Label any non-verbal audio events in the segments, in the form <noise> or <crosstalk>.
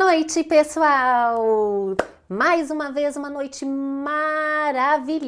noite, pessoal! Mais uma vez, uma noite maravilhosa!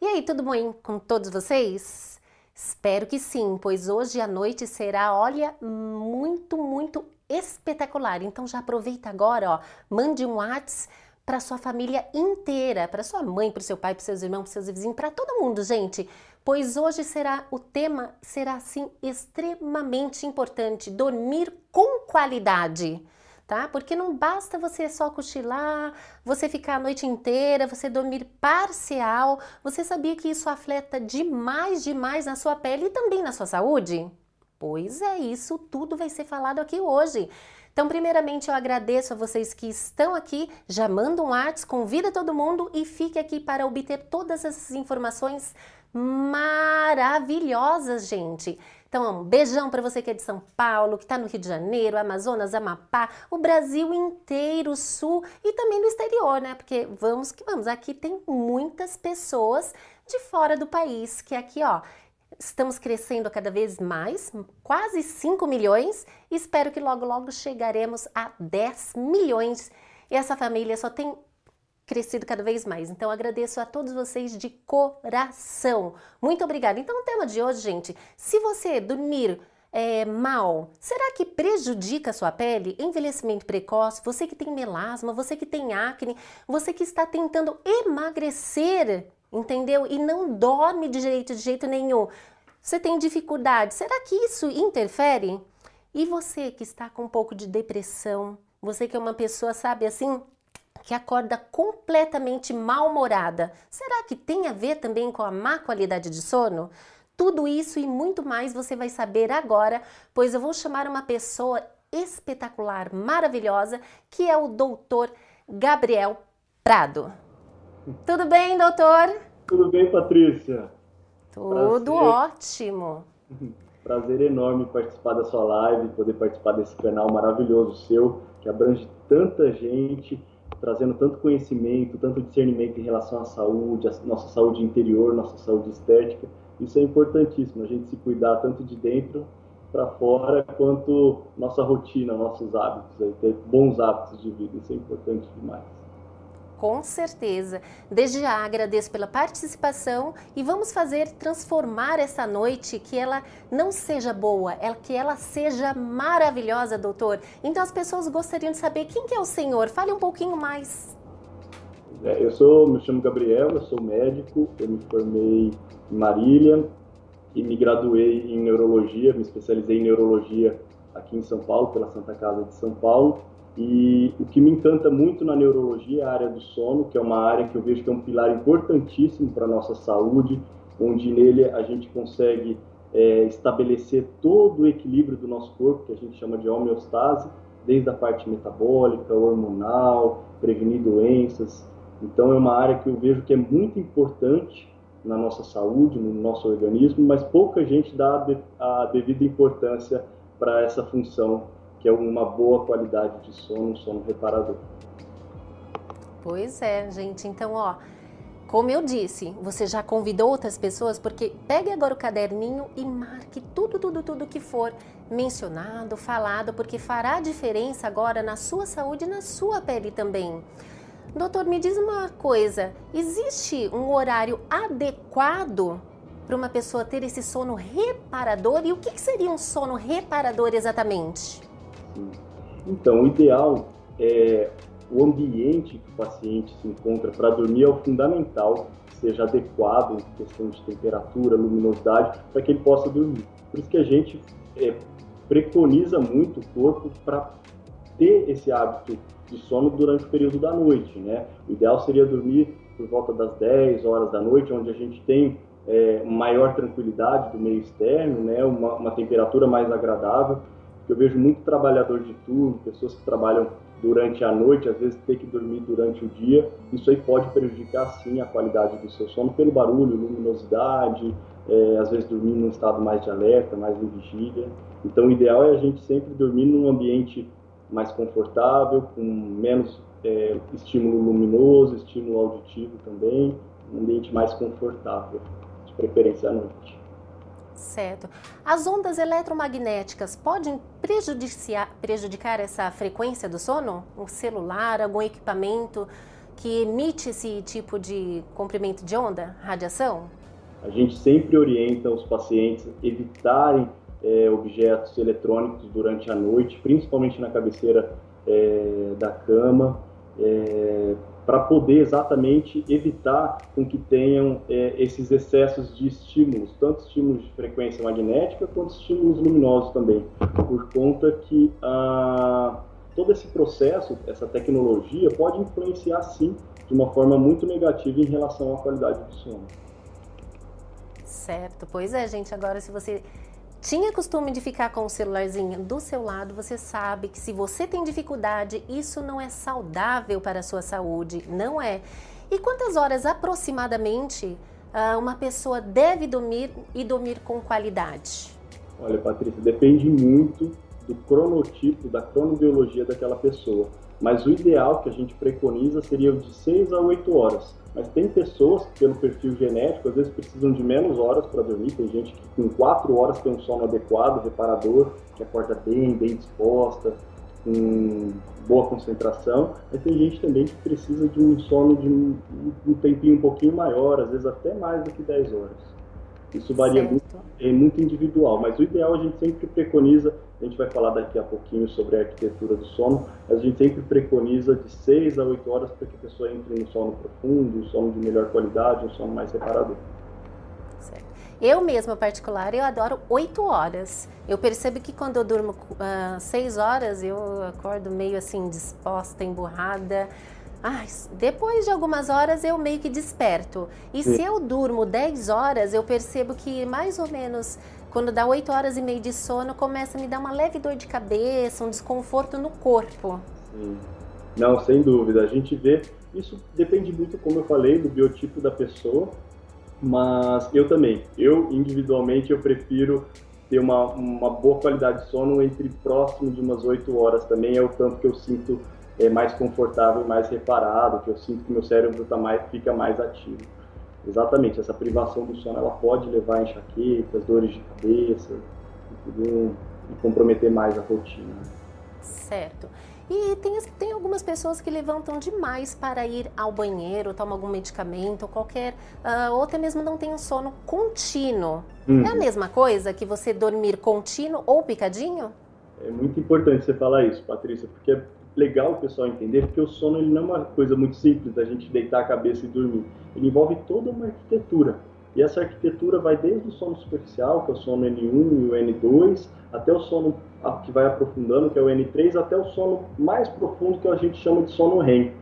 E aí, tudo bem com todos vocês? Espero que sim, pois hoje a noite será, olha, muito, muito espetacular. Então já aproveita agora, ó, mande um WhatsApp para sua família inteira, para sua mãe, para seu pai, para seus irmãos, para seus vizinhos, para todo mundo, gente. Pois hoje será o tema será assim extremamente importante, dormir com qualidade tá? Porque não basta você só cochilar, você ficar a noite inteira, você dormir parcial. Você sabia que isso afeta demais, demais na sua pele e também na sua saúde? Pois é, isso tudo vai ser falado aqui hoje. Então, primeiramente, eu agradeço a vocês que estão aqui, já manda um artes, convida todo mundo e fique aqui para obter todas essas informações maravilhosas, gente. Então, um beijão para você que é de São Paulo, que está no Rio de Janeiro, Amazonas, Amapá, o Brasil inteiro, Sul e também no exterior, né? Porque vamos que vamos, aqui tem muitas pessoas de fora do país, que aqui, ó, estamos crescendo cada vez mais, quase 5 milhões, espero que logo, logo chegaremos a 10 milhões. E essa família só tem crescido cada vez mais. Então agradeço a todos vocês de coração. Muito obrigada. Então o tema de hoje, gente, se você dormir é, mal, será que prejudica a sua pele? Envelhecimento precoce, você que tem melasma, você que tem acne, você que está tentando emagrecer, entendeu? E não dorme de jeito, de jeito nenhum. Você tem dificuldade, será que isso interfere? E você que está com um pouco de depressão, você que é uma pessoa, sabe, assim, que acorda completamente mal-humorada. Será que tem a ver também com a má qualidade de sono? Tudo isso e muito mais você vai saber agora, pois eu vou chamar uma pessoa espetacular, maravilhosa, que é o doutor Gabriel Prado. Tudo bem, doutor? Tudo bem, Patrícia? Tudo Prazer. ótimo. <laughs> Prazer enorme participar da sua live, poder participar desse canal maravilhoso seu, que abrange tanta gente trazendo tanto conhecimento, tanto discernimento em relação à saúde, à nossa saúde interior, nossa saúde estética. Isso é importantíssimo, a gente se cuidar tanto de dentro para fora, quanto nossa rotina, nossos hábitos, ter bons hábitos de vida. Isso é importante demais. Com certeza. Desde já agradeço pela participação e vamos fazer transformar essa noite que ela não seja boa, que ela seja maravilhosa, doutor. Então as pessoas gostariam de saber quem que é o senhor. Fale um pouquinho mais. É, eu sou, me chamo Gabriel, eu sou médico, eu me formei em Marília e me graduei em neurologia, me especializei em neurologia aqui em São Paulo, pela Santa Casa de São Paulo e o que me encanta muito na neurologia é a área do sono, que é uma área que eu vejo que é um pilar importantíssimo para a nossa saúde, onde nele a gente consegue é, estabelecer todo o equilíbrio do nosso corpo, que a gente chama de homeostase, desde a parte metabólica, hormonal, prevenir doenças. Então é uma área que eu vejo que é muito importante na nossa saúde, no nosso organismo, mas pouca gente dá a devida importância para essa função que é uma boa qualidade de sono, um sono reparador. Pois é, gente. Então, ó, como eu disse, você já convidou outras pessoas, porque pegue agora o caderninho e marque tudo, tudo, tudo que for mencionado, falado, porque fará diferença agora na sua saúde e na sua pele também. Doutor, me diz uma coisa: existe um horário adequado para uma pessoa ter esse sono reparador? E o que seria um sono reparador exatamente? Então, o ideal é o ambiente que o paciente se encontra para dormir é o fundamental, que seja adequado em questão de temperatura, luminosidade, para que ele possa dormir. Por isso que a gente é, preconiza muito o corpo para ter esse hábito de sono durante o período da noite, né? O ideal seria dormir por volta das 10 horas da noite, onde a gente tem é, maior tranquilidade do meio externo, né? Uma, uma temperatura mais agradável eu vejo muito trabalhador de turno, pessoas que trabalham durante a noite, às vezes ter que dormir durante o dia, isso aí pode prejudicar sim a qualidade do seu sono pelo barulho, luminosidade, é, às vezes dormir num estado mais de alerta, mais de vigília. Então o ideal é a gente sempre dormir num ambiente mais confortável, com menos é, estímulo luminoso, estímulo auditivo também, um ambiente mais confortável, de preferência à noite. Certo. As ondas eletromagnéticas podem prejudicar, prejudicar essa frequência do sono? Um celular, algum equipamento que emite esse tipo de comprimento de onda, radiação? A gente sempre orienta os pacientes a evitarem é, objetos eletrônicos durante a noite, principalmente na cabeceira é, da cama, é, para poder exatamente evitar com que tenham é, esses excessos de estímulos, tanto estímulos de frequência magnética quanto estímulos luminosos também, por conta que ah, todo esse processo, essa tecnologia pode influenciar sim de uma forma muito negativa em relação à qualidade do sono. Certo, pois é, gente. Agora, se você tinha costume de ficar com o celularzinho do seu lado, você sabe que se você tem dificuldade, isso não é saudável para a sua saúde, não é. E quantas horas aproximadamente ah, uma pessoa deve dormir e dormir com qualidade? Olha, Patrícia, depende muito do cronotipo, da cronobiologia daquela pessoa. Mas o ideal que a gente preconiza seria de 6 a 8 horas. Mas tem pessoas que, pelo perfil genético, às vezes precisam de menos horas para dormir. Tem gente que com 4 horas tem um sono adequado, reparador, que acorda bem, bem disposta, com boa concentração. Mas tem gente também que precisa de um sono de um, um tempinho um pouquinho maior, às vezes até mais do que 10 horas. Isso varia muito, é muito individual, mas o ideal a gente sempre preconiza, a gente vai falar daqui a pouquinho sobre a arquitetura do sono, mas a gente sempre preconiza de 6 a 8 horas para que a pessoa entre no sono profundo, um sono de melhor qualidade, um sono mais reparador. Certo. Eu mesma, particular, eu adoro 8 horas. Eu percebo que quando eu durmo 6 uh, horas, eu acordo meio assim disposta, emburrada. Depois de algumas horas eu meio que desperto. E Sim. se eu durmo 10 horas, eu percebo que mais ou menos quando dá 8 horas e meia de sono, começa a me dar uma leve dor de cabeça, um desconforto no corpo. Sim. Não, sem dúvida. A gente vê, isso depende muito, como eu falei, do biotipo da pessoa, mas eu também. Eu, individualmente, eu prefiro ter uma, uma boa qualidade de sono entre próximo de umas 8 horas também, é o tanto que eu sinto é mais confortável mais reparado, que eu sinto que meu cérebro tá mais, fica mais ativo. Exatamente, essa privação do sono ela pode levar a enxaquecas, dores de cabeça e, e comprometer mais a rotina. Certo. E tem, tem algumas pessoas que levantam demais para ir ao banheiro, tomar algum medicamento, ou qualquer. Uh, ou até mesmo não tem um sono contínuo. Uhum. É a mesma coisa que você dormir contínuo ou picadinho? É muito importante você falar isso, Patrícia, porque legal o pessoal entender, porque o sono ele não é uma coisa muito simples da gente deitar a cabeça e dormir. Ele envolve toda uma arquitetura. E essa arquitetura vai desde o sono superficial, que é o sono N1 e o N2, até o sono que vai aprofundando, que é o N3, até o sono mais profundo, que a gente chama de sono REM.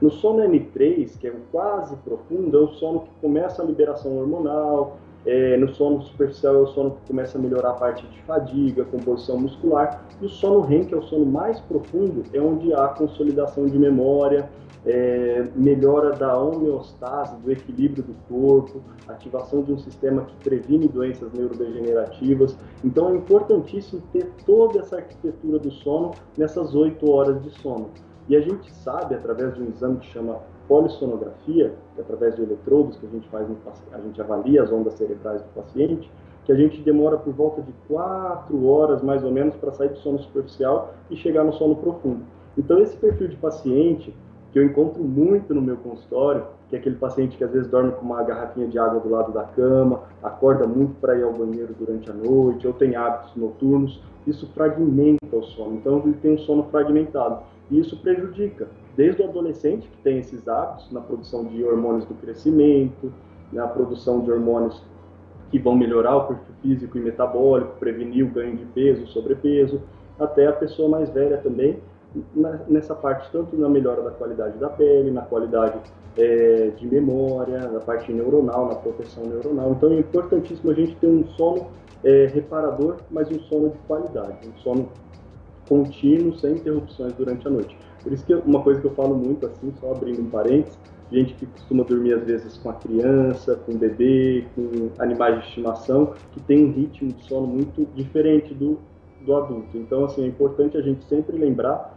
No sono N3, que é o quase profundo, é o sono que começa a liberação hormonal, é, no sono superficial é o sono que começa a melhorar a parte de fadiga, composição muscular. E o sono REM, que é o sono mais profundo, é onde há consolidação de memória, é, melhora da homeostase, do equilíbrio do corpo, ativação de um sistema que previne doenças neurodegenerativas. Então é importantíssimo ter toda essa arquitetura do sono nessas oito horas de sono. E a gente sabe, através de um exame que chama polissonografia, que é através de eletrodos que a gente faz, a gente avalia as ondas cerebrais do paciente, que a gente demora por volta de quatro horas mais ou menos para sair do sono superficial e chegar no sono profundo. Então esse perfil de paciente que eu encontro muito no meu consultório, que é aquele paciente que às vezes dorme com uma garrafinha de água do lado da cama, acorda muito para ir ao banheiro durante a noite, ou tem hábitos noturnos, isso fragmenta o sono. Então ele tem um sono fragmentado e isso prejudica desde o adolescente, que tem esses hábitos na produção de hormônios do crescimento, na produção de hormônios que vão melhorar o perfil físico e metabólico, prevenir o ganho de peso, sobrepeso, até a pessoa mais velha também, nessa parte, tanto na melhora da qualidade da pele, na qualidade é, de memória, na parte neuronal, na proteção neuronal. Então é importantíssimo a gente ter um sono é, reparador, mas um sono de qualidade, um sono contínuo, sem interrupções durante a noite. Por isso que uma coisa que eu falo muito, assim, só abrindo um parênteses, gente que costuma dormir às vezes com a criança, com o bebê, com animais de estimação, que tem um ritmo de sono muito diferente do, do adulto. Então, assim, é importante a gente sempre lembrar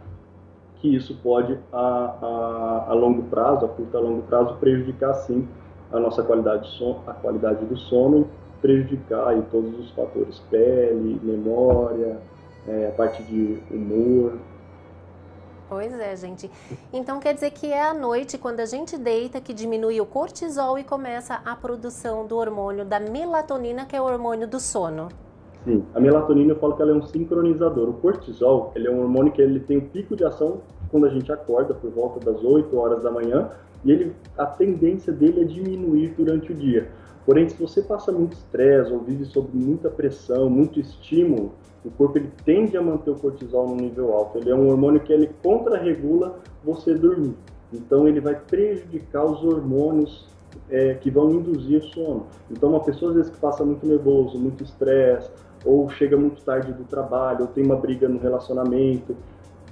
que isso pode, a, a, a longo prazo, a curto a longo prazo, prejudicar, sim, a nossa qualidade, a qualidade do sono prejudicar aí todos os fatores, pele, memória, é, a parte de humor. Pois é, gente. Então quer dizer que é à noite, quando a gente deita, que diminui o cortisol e começa a produção do hormônio da melatonina, que é o hormônio do sono. Sim, a melatonina eu falo que ela é um sincronizador. O cortisol, ele é um hormônio que ele tem um pico de ação quando a gente acorda, por volta das 8 horas da manhã, e ele, a tendência dele é diminuir durante o dia. Porém, se você passa muito estresse ou vive sob muita pressão, muito estímulo, o corpo ele tende a manter o cortisol no nível alto. Ele é um hormônio que ele contra-regula você dormir. Então, ele vai prejudicar os hormônios é, que vão induzir sono. Então, uma pessoa às vezes que passa muito nervoso, muito estresse, ou chega muito tarde do trabalho, ou tem uma briga no relacionamento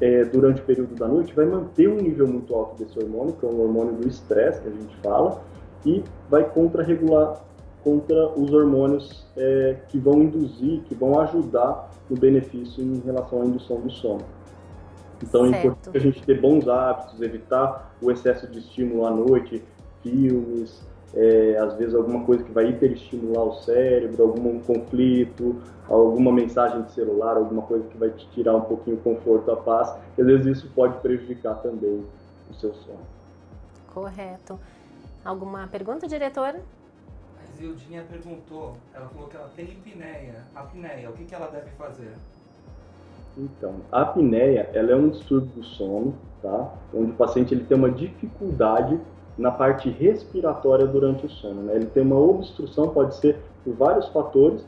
é, durante o período da noite, vai manter um nível muito alto desse hormônio, que é um hormônio do estresse que a gente fala, e vai contra-regular contra os hormônios é, que vão induzir, que vão ajudar no benefício em relação à indução do sono. Então certo. é importante a gente ter bons hábitos, evitar o excesso de estímulo à noite, filmes, é, às vezes alguma coisa que vai hiperestimular o cérebro, algum conflito, alguma mensagem de celular, alguma coisa que vai te tirar um pouquinho o conforto, a paz, às vezes isso pode prejudicar também o seu sono. Correto. Alguma pergunta, diretora? Zildinha perguntou, ela falou que ela tem apneia. Apneia, o que, que ela deve fazer? Então, a apneia, ela é um distúrbio do sono, tá? Onde o paciente ele tem uma dificuldade na parte respiratória durante o sono. Né? Ele tem uma obstrução, pode ser por vários fatores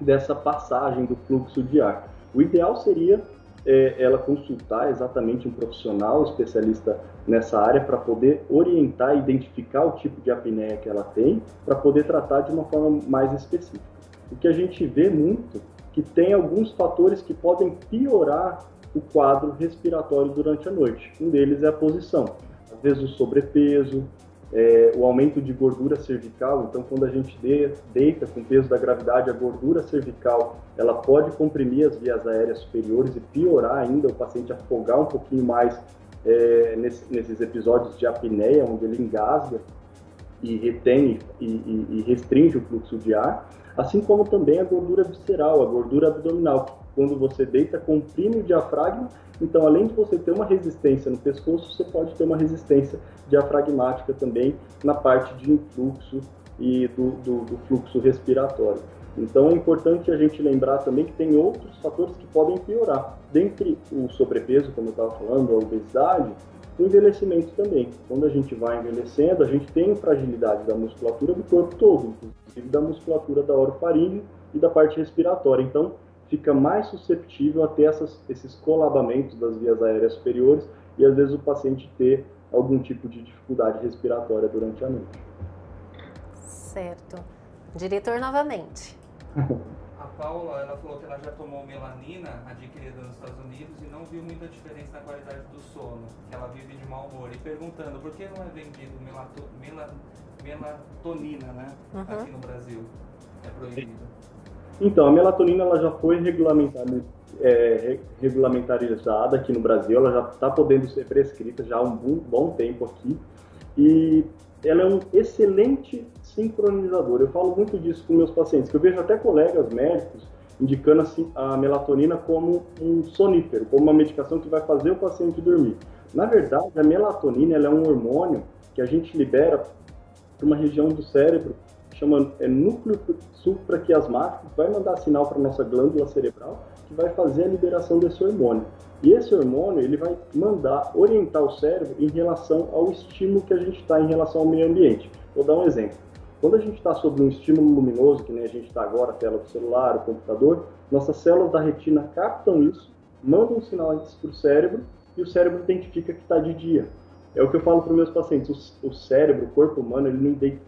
dessa passagem do fluxo de ar. O ideal seria é, ela consultar exatamente um profissional especialista nessa área para poder orientar e identificar o tipo de apneia que ela tem, para poder tratar de uma forma mais específica. O que a gente vê muito que tem alguns fatores que podem piorar o quadro respiratório durante a noite. Um deles é a posição às vezes o sobrepeso, é, o aumento de gordura cervical. Então, quando a gente de, deita com o peso da gravidade, a gordura cervical ela pode comprimir as vias aéreas superiores e piorar ainda o paciente afogar um pouquinho mais é, nesse, nesses episódios de apneia, onde ele engasga e retém e, e, e restringe o fluxo de ar, assim como também a gordura visceral, a gordura abdominal. Quando você deita, comprime o diafragma então, além de você ter uma resistência no pescoço, você pode ter uma resistência diafragmática também na parte de influxo e do, do, do fluxo respiratório. Então, é importante a gente lembrar também que tem outros fatores que podem piorar. Dentre o sobrepeso, como eu estava falando, a obesidade, o envelhecimento também. Quando a gente vai envelhecendo, a gente tem fragilidade da musculatura do corpo todo, inclusive da musculatura da orofaringe e da parte respiratória. Então, fica mais susceptível a ter essas, esses colabamentos das vias aéreas superiores e às vezes o paciente ter algum tipo de dificuldade respiratória durante a noite. Certo. Diretor novamente. <laughs> A Paula, ela falou que ela já tomou melanina adquirida nos Estados Unidos e não viu muita diferença na qualidade do sono, que ela vive de mau humor. E perguntando, por que não é vendido melato, mela, melatonina, né, uhum. aqui no Brasil? É proibido. Então, a melatonina ela já foi regulamentada, é, regulamentarizada aqui no Brasil, ela já está podendo ser prescrita já há um bom, bom tempo aqui. E ela é um excelente sincronizador. Eu falo muito disso com meus pacientes, que eu vejo até colegas médicos indicando assim, a melatonina como um sonífero, como uma medicação que vai fazer o paciente dormir. Na verdade, a melatonina é um hormônio que a gente libera para uma região do cérebro chama é, núcleo supraquiasmático, que vai mandar sinal para nossa glândula cerebral, que vai fazer a liberação desse hormônio. E esse hormônio ele vai mandar orientar o cérebro em relação ao estímulo que a gente está em relação ao meio ambiente. Vou dar um exemplo. Quando a gente está sob um estímulo luminoso, que nem a gente está agora, a tela do celular, o computador, nossas células da retina captam isso, mandam um sinal para o cérebro e o cérebro identifica que está de dia. É o que eu falo para os meus pacientes. O, o, cérebro, o corpo humano, ele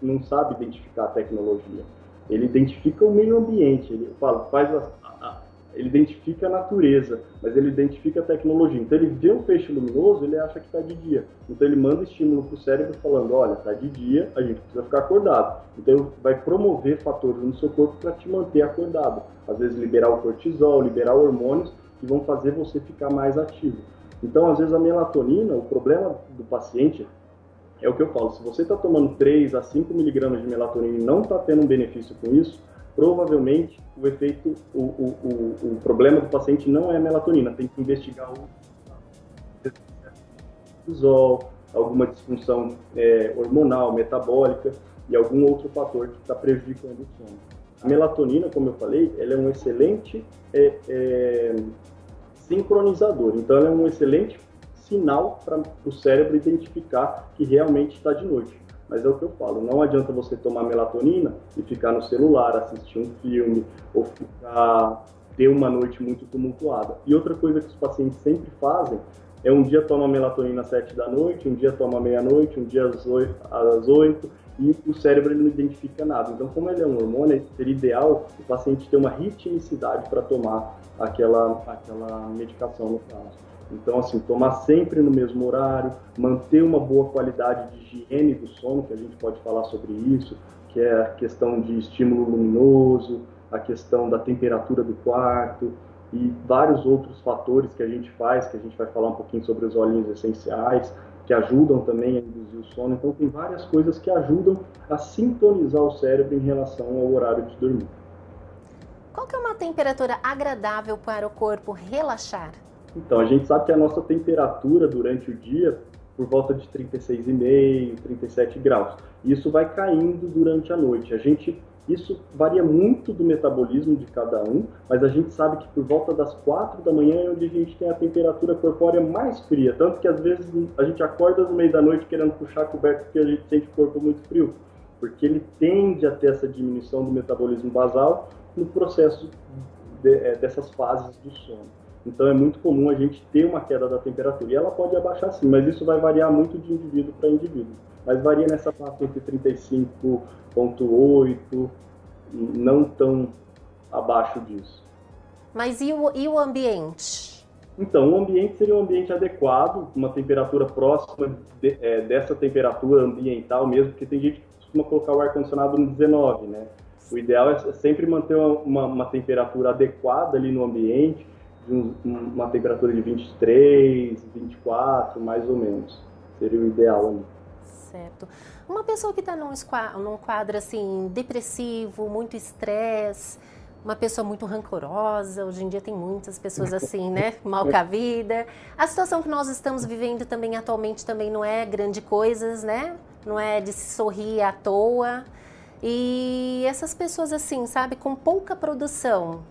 não, não, sabe identificar a tecnologia. Ele identifica o meio ambiente. Ele fala, faz a, a, ele identifica a natureza, mas ele identifica a tecnologia. Então ele vê um peixe luminoso, ele acha que está de dia. Então ele manda estímulo para o cérebro falando, olha, está de dia, a gente precisa ficar acordado. Então vai promover fatores no seu corpo para te manter acordado. Às vezes liberar o cortisol, liberar hormônios que vão fazer você ficar mais ativo. Então, às vezes, a melatonina, o problema do paciente é o que eu falo, se você está tomando 3 a 5 miligramas de melatonina e não está tendo um benefício com isso, provavelmente o efeito, o, o, o, o problema do paciente não é a melatonina, tem que investigar o cortisol, alguma disfunção é, hormonal, metabólica e algum outro fator que está prejudicando o sono. A melatonina, como eu falei, ela é um excelente é, é, sincronizador, então ela é um excelente sinal para o cérebro identificar que realmente está de noite. Mas é o que eu falo, não adianta você tomar melatonina e ficar no celular, assistir um filme ou ficar ter uma noite muito tumultuada. E outra coisa que os pacientes sempre fazem é um dia toma melatonina às 7 da noite, um dia toma meia-noite, um dia às 8, às 8 e o cérebro ele não identifica nada. Então, como ele é um hormônio, seria ideal o paciente ter uma ritmicidade para tomar aquela, aquela medicação no caso. Então, assim, tomar sempre no mesmo horário, manter uma boa qualidade de higiene do sono, que a gente pode falar sobre isso, que é a questão de estímulo luminoso, a questão da temperatura do quarto e vários outros fatores que a gente faz, que a gente vai falar um pouquinho sobre os olhinhos essenciais, que ajudam também a induzir o sono. Então, tem várias coisas que ajudam a sintonizar o cérebro em relação ao horário de dormir. Qual que é uma temperatura agradável para o corpo relaxar? Então, a gente sabe que a nossa temperatura durante o dia por volta de 36,5, 37 graus. Isso vai caindo durante a noite. A gente isso varia muito do metabolismo de cada um, mas a gente sabe que por volta das 4 da manhã é onde a gente tem a temperatura corpórea mais fria. Tanto que às vezes a gente acorda no meio da noite querendo puxar a coberta porque a gente sente o corpo muito frio. Porque ele tende a ter essa diminuição do metabolismo basal no processo de, é, dessas fases do sono. Então é muito comum a gente ter uma queda da temperatura. E ela pode abaixar sim, mas isso vai variar muito de indivíduo para indivíduo. Mas varia nessa faixa entre 35,8, não tão abaixo disso. Mas e o, e o ambiente? Então, o ambiente seria um ambiente adequado, uma temperatura próxima de, é, dessa temperatura ambiental mesmo, porque tem gente que costuma colocar o ar-condicionado no 19, né? O ideal é sempre manter uma, uma temperatura adequada ali no ambiente, um, uma temperatura de 23, 24, mais ou menos. Seria o ideal ali. Certo. Uma pessoa que está num, num quadro assim, depressivo, muito estresse, uma pessoa muito rancorosa, hoje em dia tem muitas pessoas <laughs> assim, né? Mal com a vida. A situação que nós estamos vivendo também atualmente também não é grande coisas, né? Não é de se sorrir à toa. E essas pessoas assim, sabe, com pouca produção,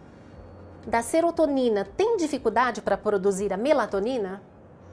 da serotonina tem dificuldade para produzir a melatonina?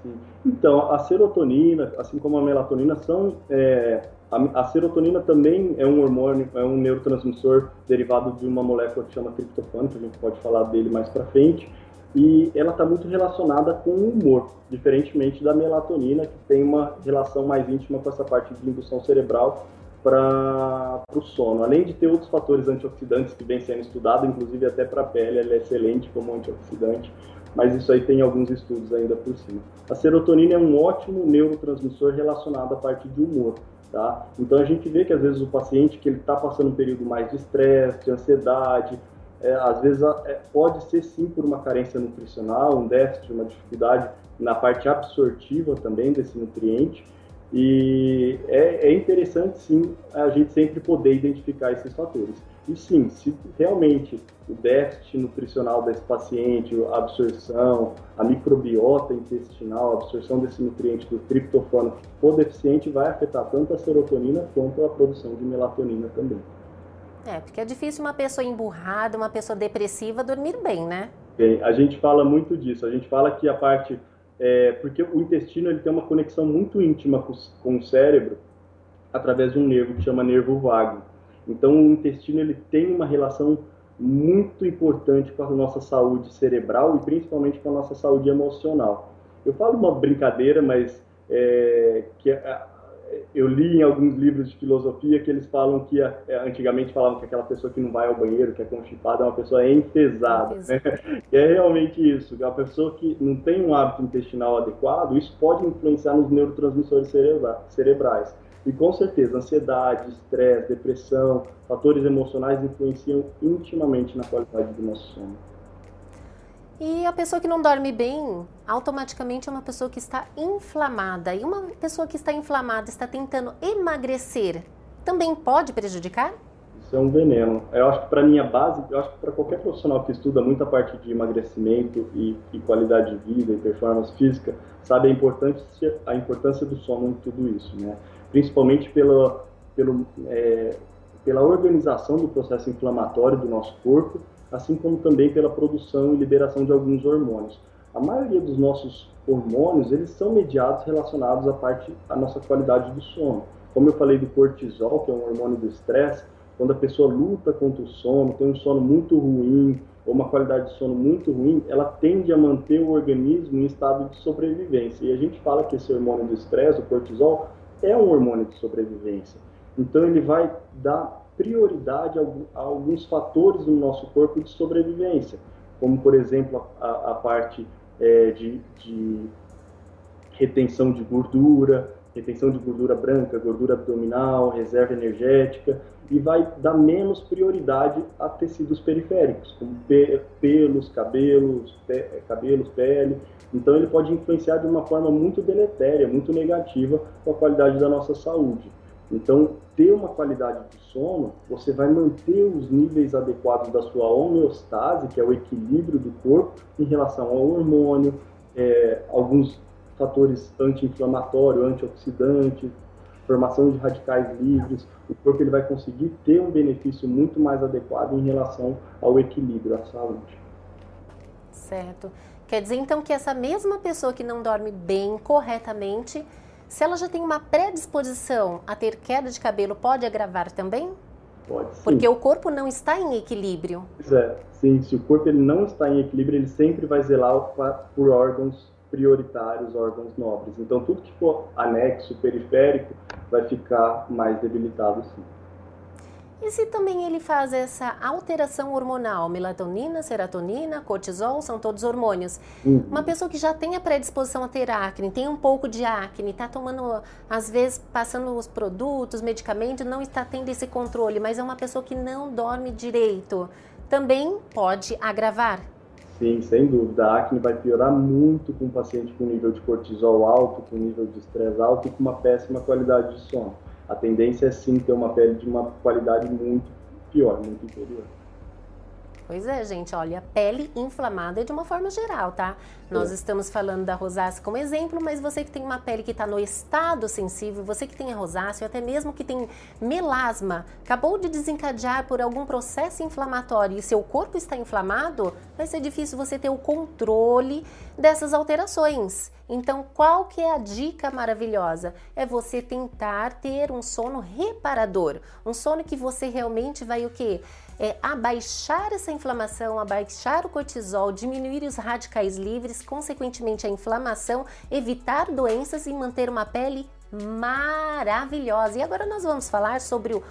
Sim. Então, a serotonina, assim como a melatonina, são. É, a, a, serotonina também é um hormônio, é um neurotransmissor derivado de uma molécula que chama triptofano, que a gente pode falar dele mais para frente. E ela está muito relacionada com o humor, diferentemente da melatonina, que tem uma relação mais íntima com essa parte de indução cerebral para o sono. Além de ter outros fatores antioxidantes que vem sendo estudado, inclusive até para a pele, ela é excelente como antioxidante, mas isso aí tem alguns estudos ainda por cima. A serotonina é um ótimo neurotransmissor relacionado à parte de humor. Tá? Então a gente vê que às vezes o paciente que ele está passando um período mais de estresse, de ansiedade, é, às vezes é, pode ser sim por uma carência nutricional, um déficit, uma dificuldade na parte absortiva também desse nutriente, e é, é, interessante, sim, a gente sempre poder identificar esses fatores. E sim, se realmente o déficit nutricional desse paciente, a absorção, a microbiota intestinal, a absorção desse nutriente do triptofano for deficiente, vai afetar tanto a serotonina quanto a produção de melatonina também. É, porque é difícil uma pessoa emburrada, uma pessoa depressiva dormir bem, né? Bem, a gente fala muito disso. A gente fala que a parte é, porque o intestino ele tem uma conexão muito íntima com, com, o cérebro através de um nervo que chama nervo vago. Então, o intestino ele tem uma relação muito importante com a nossa saúde cerebral e principalmente com a nossa saúde emocional. Eu falo uma brincadeira, mas é, que eu li em alguns livros de filosofia que eles falam que é, antigamente falavam que aquela pessoa que não vai ao banheiro, que é constipada, é uma pessoa enfesada. Né? <laughs> é realmente isso. É uma pessoa que não tem um hábito intestinal adequado, isso pode influenciar nos neurotransmissores cerebrais. E com certeza, ansiedade, estresse, depressão, fatores emocionais influenciam intimamente na qualidade do nosso sono. E a pessoa que não dorme bem, automaticamente é uma pessoa que está inflamada. E uma pessoa que está inflamada, está tentando emagrecer, também pode prejudicar? Isso é um veneno. Eu acho que para minha base, eu acho que para qualquer profissional que estuda muita parte de emagrecimento e, e, qualidade de vida e performance física, sabe a importância, a importância do sono em tudo isso, né? Principalmente pela, pelo, é, pela organização do processo inflamatório do nosso corpo, assim como também pela produção e liberação de alguns hormônios. A maioria dos nossos hormônios, eles são mediados relacionados à parte à nossa qualidade do sono. Como eu falei do cortisol, que é um hormônio do estresse, quando a pessoa luta contra o sono, tem um sono muito ruim ou uma qualidade de sono muito ruim, ela tende a manter o organismo em estado de sobrevivência. E a gente fala que esse hormônio do estresse, o cortisol, é um hormônio de sobrevivência. Então ele vai dar prioridade a, alguns fatores no nosso corpo de sobrevivência, como por exemplo a, a parte é, de, de retenção de gordura, retenção de gordura branca, gordura abdominal, reserva energética, e vai dar menos prioridade a tecidos periféricos, como pelos, cabelos, pe cabelos, pele. Então ele pode influenciar de uma forma muito deletéria, muito negativa com a qualidade da nossa saúde. Então, ter uma qualidade de sono, você vai manter os níveis adequados da sua homeostase, que é o equilíbrio do corpo, em relação ao hormônio, é, alguns fatores anti-inflamatório, antioxidante, formação de radicais livres. O corpo ele vai conseguir ter um benefício muito mais adequado em relação ao equilíbrio, à saúde. Certo. Quer dizer então que essa mesma pessoa que não dorme bem corretamente se ela já tem uma predisposição a ter queda de cabelo, pode agravar também? Pode sim. Porque o corpo não está em equilíbrio. Pois é, sim. Se o corpo ele não está em equilíbrio, ele sempre vai zelar por órgãos prioritários, órgãos nobres. Então, tudo que for anexo, periférico, vai ficar mais debilitado sim. E se também ele faz essa alteração hormonal, melatonina, serotonina, cortisol, são todos hormônios. Uhum. Uma pessoa que já tem a predisposição a ter acne, tem um pouco de acne, está tomando, às vezes, passando os produtos, medicamentos, não está tendo esse controle, mas é uma pessoa que não dorme direito, também pode agravar. Sim, sem dúvida. A acne vai piorar muito com um paciente com nível de cortisol alto, com nível de estresse alto e com uma péssima qualidade de sono a tendência é sim ter uma pele de uma qualidade muito pior, muito inferior. Pois é, gente, olha, pele inflamada é de uma forma geral, tá? Nós é. estamos falando da rosácea como exemplo, mas você que tem uma pele que está no estado sensível, você que tem a rosácea, ou até mesmo que tem melasma, acabou de desencadear por algum processo inflamatório e seu corpo está inflamado, vai ser difícil você ter o controle dessas alterações. Então, qual que é a dica maravilhosa? É você tentar ter um sono reparador, um sono que você realmente vai o quê? É abaixar essa inflamação, abaixar o cortisol, diminuir os radicais livres, consequentemente a inflamação, evitar doenças e manter uma pele maravilhosa. E agora nós vamos falar sobre o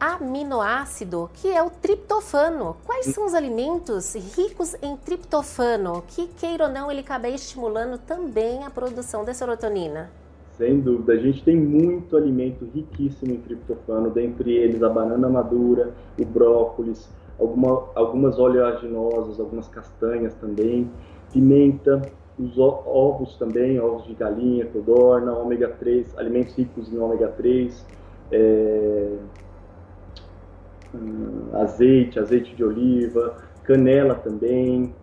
aminoácido, que é o triptofano. Quais são os alimentos ricos em triptofano, que, queira ou não, ele acaba estimulando também a produção da serotonina? Sem dúvida, a gente tem muito alimento riquíssimo em triptofano, dentre eles a banana madura, o brócolis, alguma, algumas oleaginosas, algumas castanhas também, pimenta, os ovos também, ovos de galinha, codorna, ômega 3, alimentos ricos em ômega 3, é, hum, azeite, azeite de oliva, canela também,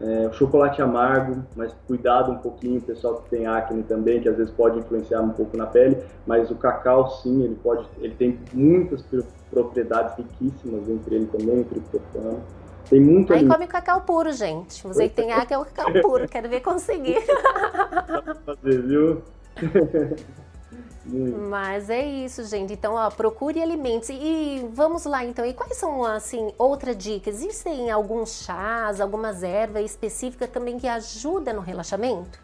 é, chocolate amargo, mas cuidado um pouquinho, pessoal que tem acne também, que às vezes pode influenciar um pouco na pele, mas o cacau sim, ele pode, ele tem muitas propriedades riquíssimas, entre ele também o triptofano. Tem muito Aí come cacau puro, gente. Você que tem acne é o cacau puro, quero ver conseguir. <laughs> fazer, viu? <laughs> Mas é isso, gente. Então, ó, procure alimentos. E vamos lá, então. E quais são, assim, outra dica? Existem alguns chás, algumas ervas específicas também que ajudam no relaxamento?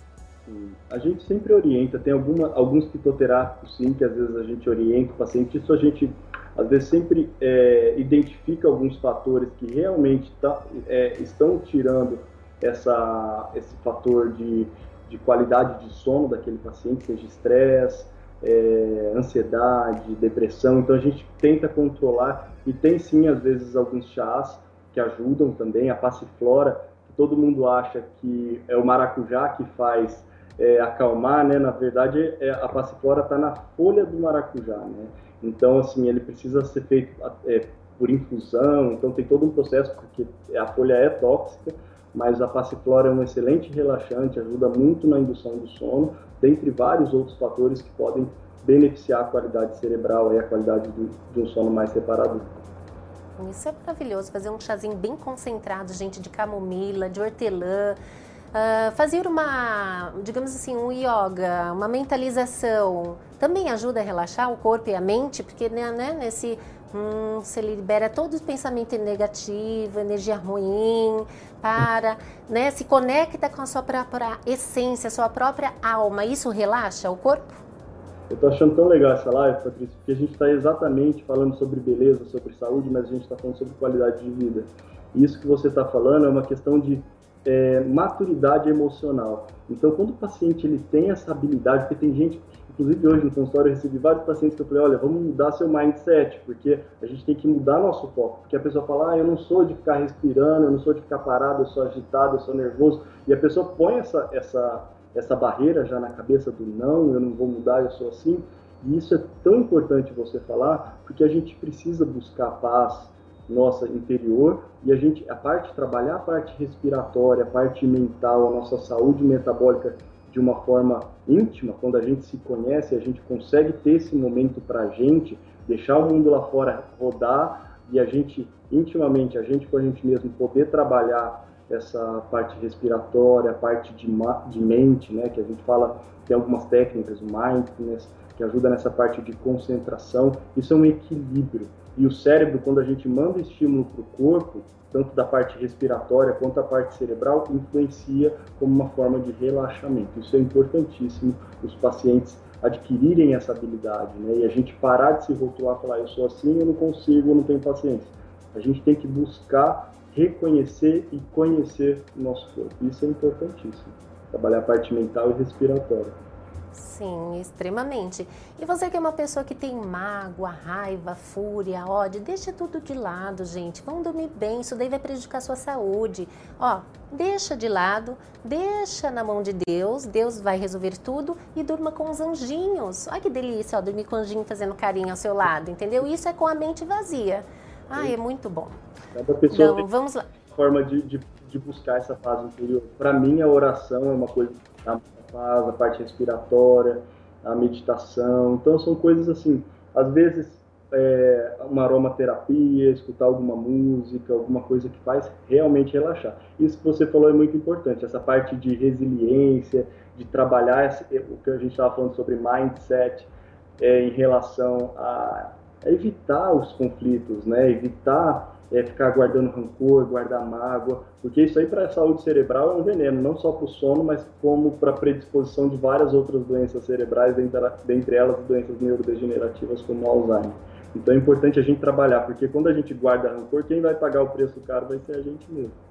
A gente sempre orienta, tem alguma, alguns fitoterápicos sim, que às vezes a gente orienta o paciente, isso a gente às vezes sempre é, identifica alguns fatores que realmente tá, é, estão tirando essa, esse fator de, de qualidade de sono daquele paciente, seja estresse, é, ansiedade, depressão. Então a gente tenta controlar e tem sim às vezes alguns chás que ajudam também. A passiflora, que todo mundo acha que é o maracujá que faz é, acalmar, né? Na verdade, é, a passiflora está na folha do maracujá, né? Então, assim, ele precisa ser feito é, por infusão, então tem todo um processo, porque a folha é tóxica, mas a passiflora é um excelente relaxante, ajuda muito na indução do sono, dentre vários outros fatores que podem beneficiar a qualidade cerebral e a qualidade do, de um sono mais reparador. Isso é maravilhoso, fazer um chazinho bem concentrado, gente, de camomila, de hortelã, uh, fazer uma, digamos assim, um yoga, uma mentalização, também ajuda a relaxar o corpo e a mente, porque né, né nesse hum, você libera todo o pensamento negativo, energia ruim, para, né, se conecta com a sua própria essência, sua própria alma. Isso relaxa o corpo? Eu tô achando tão legal essa live, Patrícia, porque a gente está exatamente falando sobre beleza, sobre saúde, mas a gente está falando sobre qualidade de vida. E isso que você está falando é uma questão de é, maturidade emocional. Então, quando o paciente ele tem essa habilidade, porque tem gente, inclusive hoje no consultório eu recebi vários pacientes que eu falei, olha, vamos mudar seu mindset, porque a gente tem que mudar nosso foco. Porque a pessoa fala, ah, eu não sou de ficar respirando, eu não sou de ficar parado, eu sou agitado, eu sou nervoso. E a pessoa põe essa, essa, essa barreira já na cabeça do não, eu não vou mudar, eu sou assim. E isso é tão importante você falar, porque a gente precisa buscar paz, nossa interior e a gente a parte trabalhar a parte respiratória, a parte mental, a nossa saúde metabólica de uma forma íntima, quando a gente se conhece, a gente consegue ter esse momento para a gente, deixar o mundo lá fora rodar e a gente intimamente, a gente com a gente mesmo poder trabalhar essa parte respiratória, a parte de, de mente, né, que a gente fala, tem algumas técnicas, o mindfulness, que ajuda nessa parte de concentração, isso é um equilíbrio. E o cérebro, quando a gente manda estímulo para o corpo, tanto da parte respiratória quanto da parte cerebral, influencia como uma forma de relaxamento. Isso é importantíssimo, os pacientes adquirirem essa habilidade, né? E a gente parar de se rotular, falar, eu sou assim, eu não consigo, eu não tenho paciência. A gente tem que buscar reconhecer e conhecer o nosso corpo. Isso é importantíssimo. Trabalhar a parte mental e respiratória. Sim, extremamente. E você que é uma pessoa que tem mágoa, raiva, fúria, ódio, deixa tudo de lado, gente. Vão dormir bem, isso daí vai prejudicar a sua saúde. Ó, deixa de lado, deixa na mão de Deus, Deus vai resolver tudo e durma com os anjinhos. Olha que delícia, ó, dormir com o anjinho fazendo carinho ao seu lado, entendeu? Isso é com a mente vazia. Ah, é muito bom. Cada pessoa então, vamos lá. Forma de, de, de buscar essa paz interior. Para mim, a oração é uma coisa faz, a parte respiratória, a meditação. Então são coisas assim, às vezes é, uma aromaterapia, escutar alguma música, alguma coisa que faz realmente relaxar. Isso que você falou é muito importante, essa parte de resiliência, de trabalhar esse, o que a gente estava falando sobre mindset é, em relação a evitar os conflitos, né? evitar é, ficar guardando rancor, guardar mágoa, porque isso aí para a saúde cerebral é um veneno, não só para o sono, mas como para a predisposição de várias outras doenças cerebrais, dentre elas doenças neurodegenerativas como Alzheimer. Então é importante a gente trabalhar, porque quando a gente guarda rancor, quem vai pagar o preço caro vai ser a gente mesmo.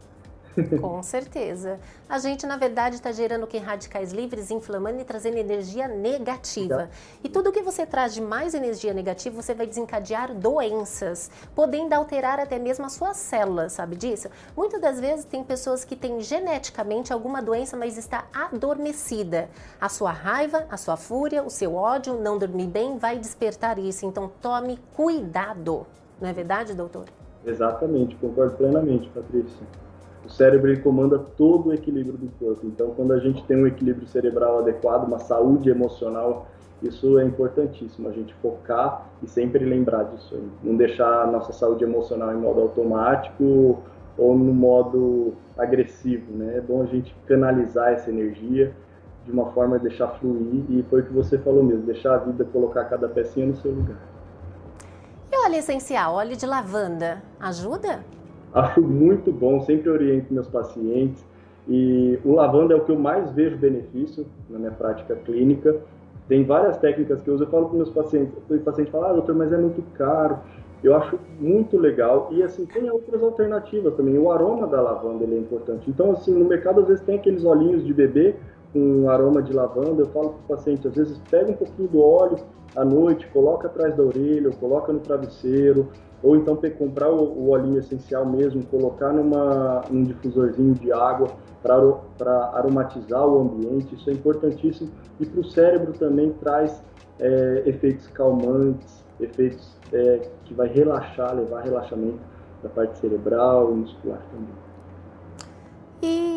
<laughs> Com certeza. A gente, na verdade, está gerando que? Radicais livres, inflamando e trazendo energia negativa. E tudo que você traz de mais energia negativa, você vai desencadear doenças, podendo alterar até mesmo as suas células, sabe disso? Muitas das vezes tem pessoas que têm geneticamente alguma doença, mas está adormecida. A sua raiva, a sua fúria, o seu ódio, não dormir bem, vai despertar isso. Então tome cuidado. Não é verdade, doutor? Exatamente, concordo plenamente, Patrícia o cérebro ele comanda todo o equilíbrio do corpo. Então, quando a gente tem um equilíbrio cerebral adequado, uma saúde emocional, isso é importantíssimo, a gente focar e sempre lembrar disso. Aí. Não deixar a nossa saúde emocional em modo automático ou no modo agressivo, né? É bom a gente canalizar essa energia de uma forma a deixar fluir e foi o que você falou mesmo, deixar a vida colocar cada pecinha no seu lugar. E óleo essencial, óleo de lavanda, ajuda? Acho muito bom, sempre oriento meus pacientes. E o lavanda é o que eu mais vejo benefício na minha prática clínica. Tem várias técnicas que eu uso. Eu falo para meus pacientes, o paciente fala, ah, doutor, mas é muito caro. Eu acho muito legal. E assim, tem outras alternativas também. O aroma da lavanda é importante. Então, assim, no mercado às vezes tem aqueles olhinhos de bebê com aroma de lavanda. Eu falo para o paciente, às vezes pega um pouquinho do óleo à noite, coloca atrás da orelha, coloca no travesseiro, ou então comprar o, o olhinho essencial mesmo, colocar numa, num difusorzinho de água para aromatizar o ambiente, isso é importantíssimo. E para o cérebro também traz é, efeitos calmantes, efeitos é, que vai relaxar, levar relaxamento da parte cerebral e muscular também. E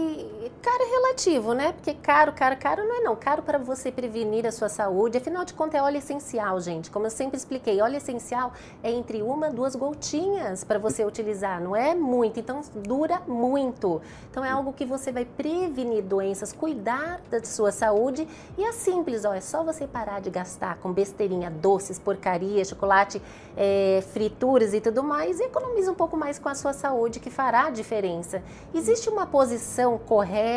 caro é relativo, né? Porque caro, caro, caro não é não. Caro para você prevenir a sua saúde. Afinal de contas, é óleo essencial, gente. Como eu sempre expliquei, óleo essencial é entre uma duas gotinhas para você utilizar. Não é muito, então dura muito. Então é algo que você vai prevenir doenças, cuidar da sua saúde. E é simples, ó. É só você parar de gastar com besteirinha, doces, porcaria, chocolate, é, frituras e tudo mais. E economiza um pouco mais com a sua saúde, que fará a diferença. Existe uma posição posição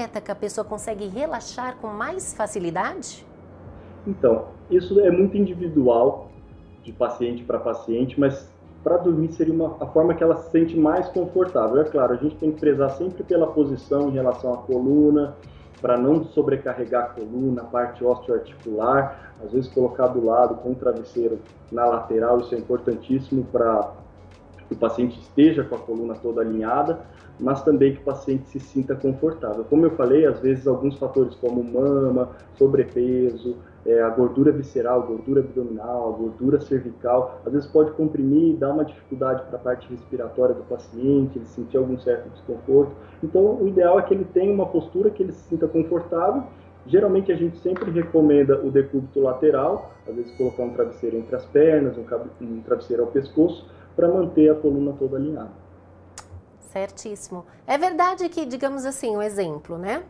que a pessoa consegue relaxar com mais facilidade? Então, isso é muito individual de paciente para paciente, mas para dormir seria uma, a forma que ela se sente mais confortável. É claro, a gente tem que prezar sempre pela posição em relação à coluna, para não sobrecarregar a coluna, a parte osteoarticular, às vezes colocar do lado com o travesseiro na lateral, isso é importantíssimo para que o paciente esteja com a coluna toda alinhada, mas também que o paciente se sinta confortável. Como eu falei, às vezes alguns fatores como mama, sobrepeso, é, a gordura visceral, gordura abdominal, gordura cervical, às vezes pode comprimir e dar uma dificuldade para a parte respiratória do paciente, ele sentir algum certo desconforto. Então, o ideal é que ele tenha uma postura que ele se sinta confortável. Geralmente a gente sempre recomenda o decúbito lateral, às vezes colocar um travesseiro entre as pernas, um, um travesseiro ao pescoço, para manter a coluna toda alinhada. Certíssimo. É verdade que, digamos assim, um exemplo, né?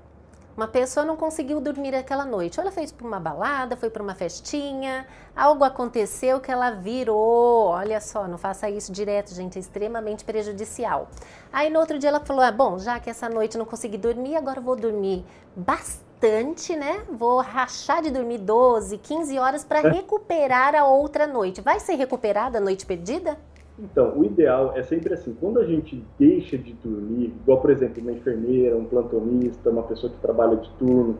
Uma pessoa não conseguiu dormir aquela noite. Ela fez para uma balada, foi para uma festinha, algo aconteceu que ela virou. Olha só, não faça isso direto, gente, é extremamente prejudicial. Aí no outro dia ela falou: ah, bom, já que essa noite não consegui dormir, agora vou dormir bastante, né? Vou rachar de dormir 12, 15 horas para é. recuperar a outra noite. Vai ser recuperada a noite perdida? Então, o ideal é sempre assim, quando a gente deixa de dormir, igual por exemplo uma enfermeira, um plantonista, uma pessoa que trabalha de turno,